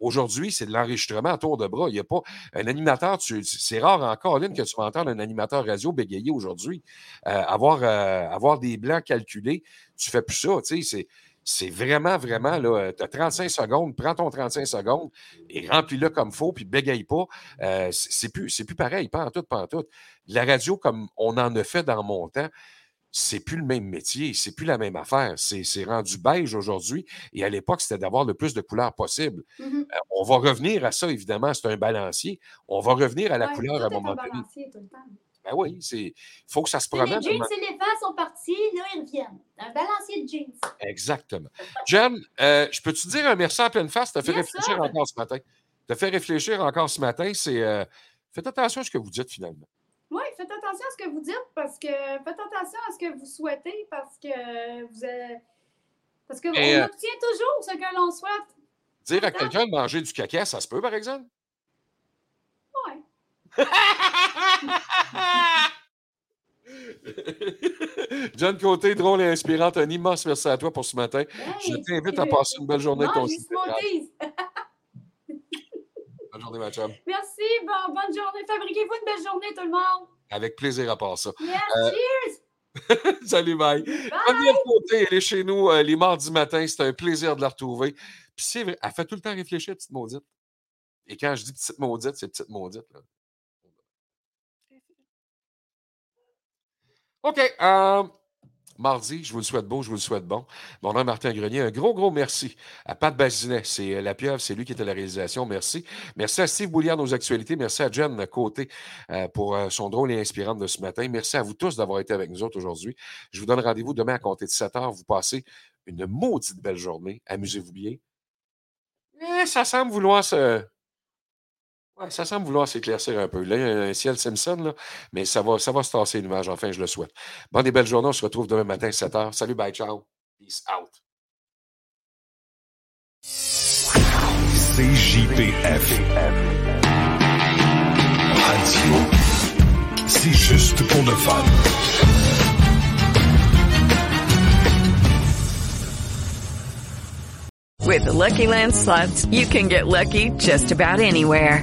Aujourd'hui, c'est de l'enregistrement à tour de bras. Il a pas un animateur, c'est rare encore, Lynn, que tu vas entendre un animateur radio bégayer aujourd'hui. Euh, avoir, euh, avoir des blancs calculés, tu fais plus ça. C'est, c'est vraiment, vraiment, là, tu as 35 secondes, prends ton 35 secondes et remplis-le comme faut, puis bégaye pas. Euh, c'est plus, plus pareil, pas en tout, pas en tout. La radio, comme on en a fait dans mon temps, c'est plus le même métier, c'est plus la même affaire. C'est rendu beige aujourd'hui. Et à l'époque, c'était d'avoir le plus de couleurs possible. Mmh euh, on va revenir à ça, évidemment, c'est un balancier. On va revenir à la couleur à un moment donné. Ben oui, il faut que ça se Les promène. jeans éléphants sont partis, là, ils reviennent. Un balancier de jeans. Exactement. Jen, euh, je peux te dire un merci en pleine face? Tu as fait réfléchir encore ce matin. Tu as fait réfléchir encore ce matin. C'est. euh, faites attention à ce que vous dites finalement. Oui, faites attention à ce que vous dites parce que faites attention à ce que vous souhaitez parce que vous êtes- parce que Et, on euh, obtient toujours ce que l'on souhaite. Dire à quelqu'un de manger du caca, ça se peut, par exemple? Ouais. (laughs) John Côté, drôle et inspirante, un immense merci à toi pour ce matin. Je t'invite à passer une belle journée avec ton. Bonne journée, ma chum. (laughs) Merci, bon, bonne journée. Fabriquez-vous une belle journée, tout le monde. Avec plaisir à part ça. Yes, Euh, cheers. (laughs) Salut, bye. Geneviève Côté, elle est chez nous euh, les mardis matins. C'est un plaisir de la retrouver. Puis c'est vrai, elle fait tout le temps réfléchir, petite maudite. Et quand je dis petite maudite, c'est petite maudite. là. OK. euh, mardi, je vous le souhaite beau, je vous le souhaite bon. Mon nom est Martin Grenier. Un gros, gros merci à Pat Bazinet. C'est euh, la pieuvre, c'est lui qui était à la réalisation. Merci. Merci à Steve Bouliard, nos actualités. Merci à Jen Côté euh, pour euh, son drôle et inspirant de ce matin. Merci à vous tous d'avoir été avec nous autres aujourd'hui. Je vous donne rendez-vous demain à compter de 7 heures. Vous passez une maudite belle journée. Amusez-vous bien. Ça semble vouloir se. Ouais, ça semble vouloir s'éclaircir un peu. Là, il y a un ciel Simpson, là, mais ça va, ça va se tasser l'image. Enfin, je le souhaite. Bonne et belle journée. On se retrouve demain matin à 7 h. Salut, bye, ciao. Peace out. CJPF. Radio. C'est juste pour le fun. With the Lucky Land slots, you can get lucky just about anywhere.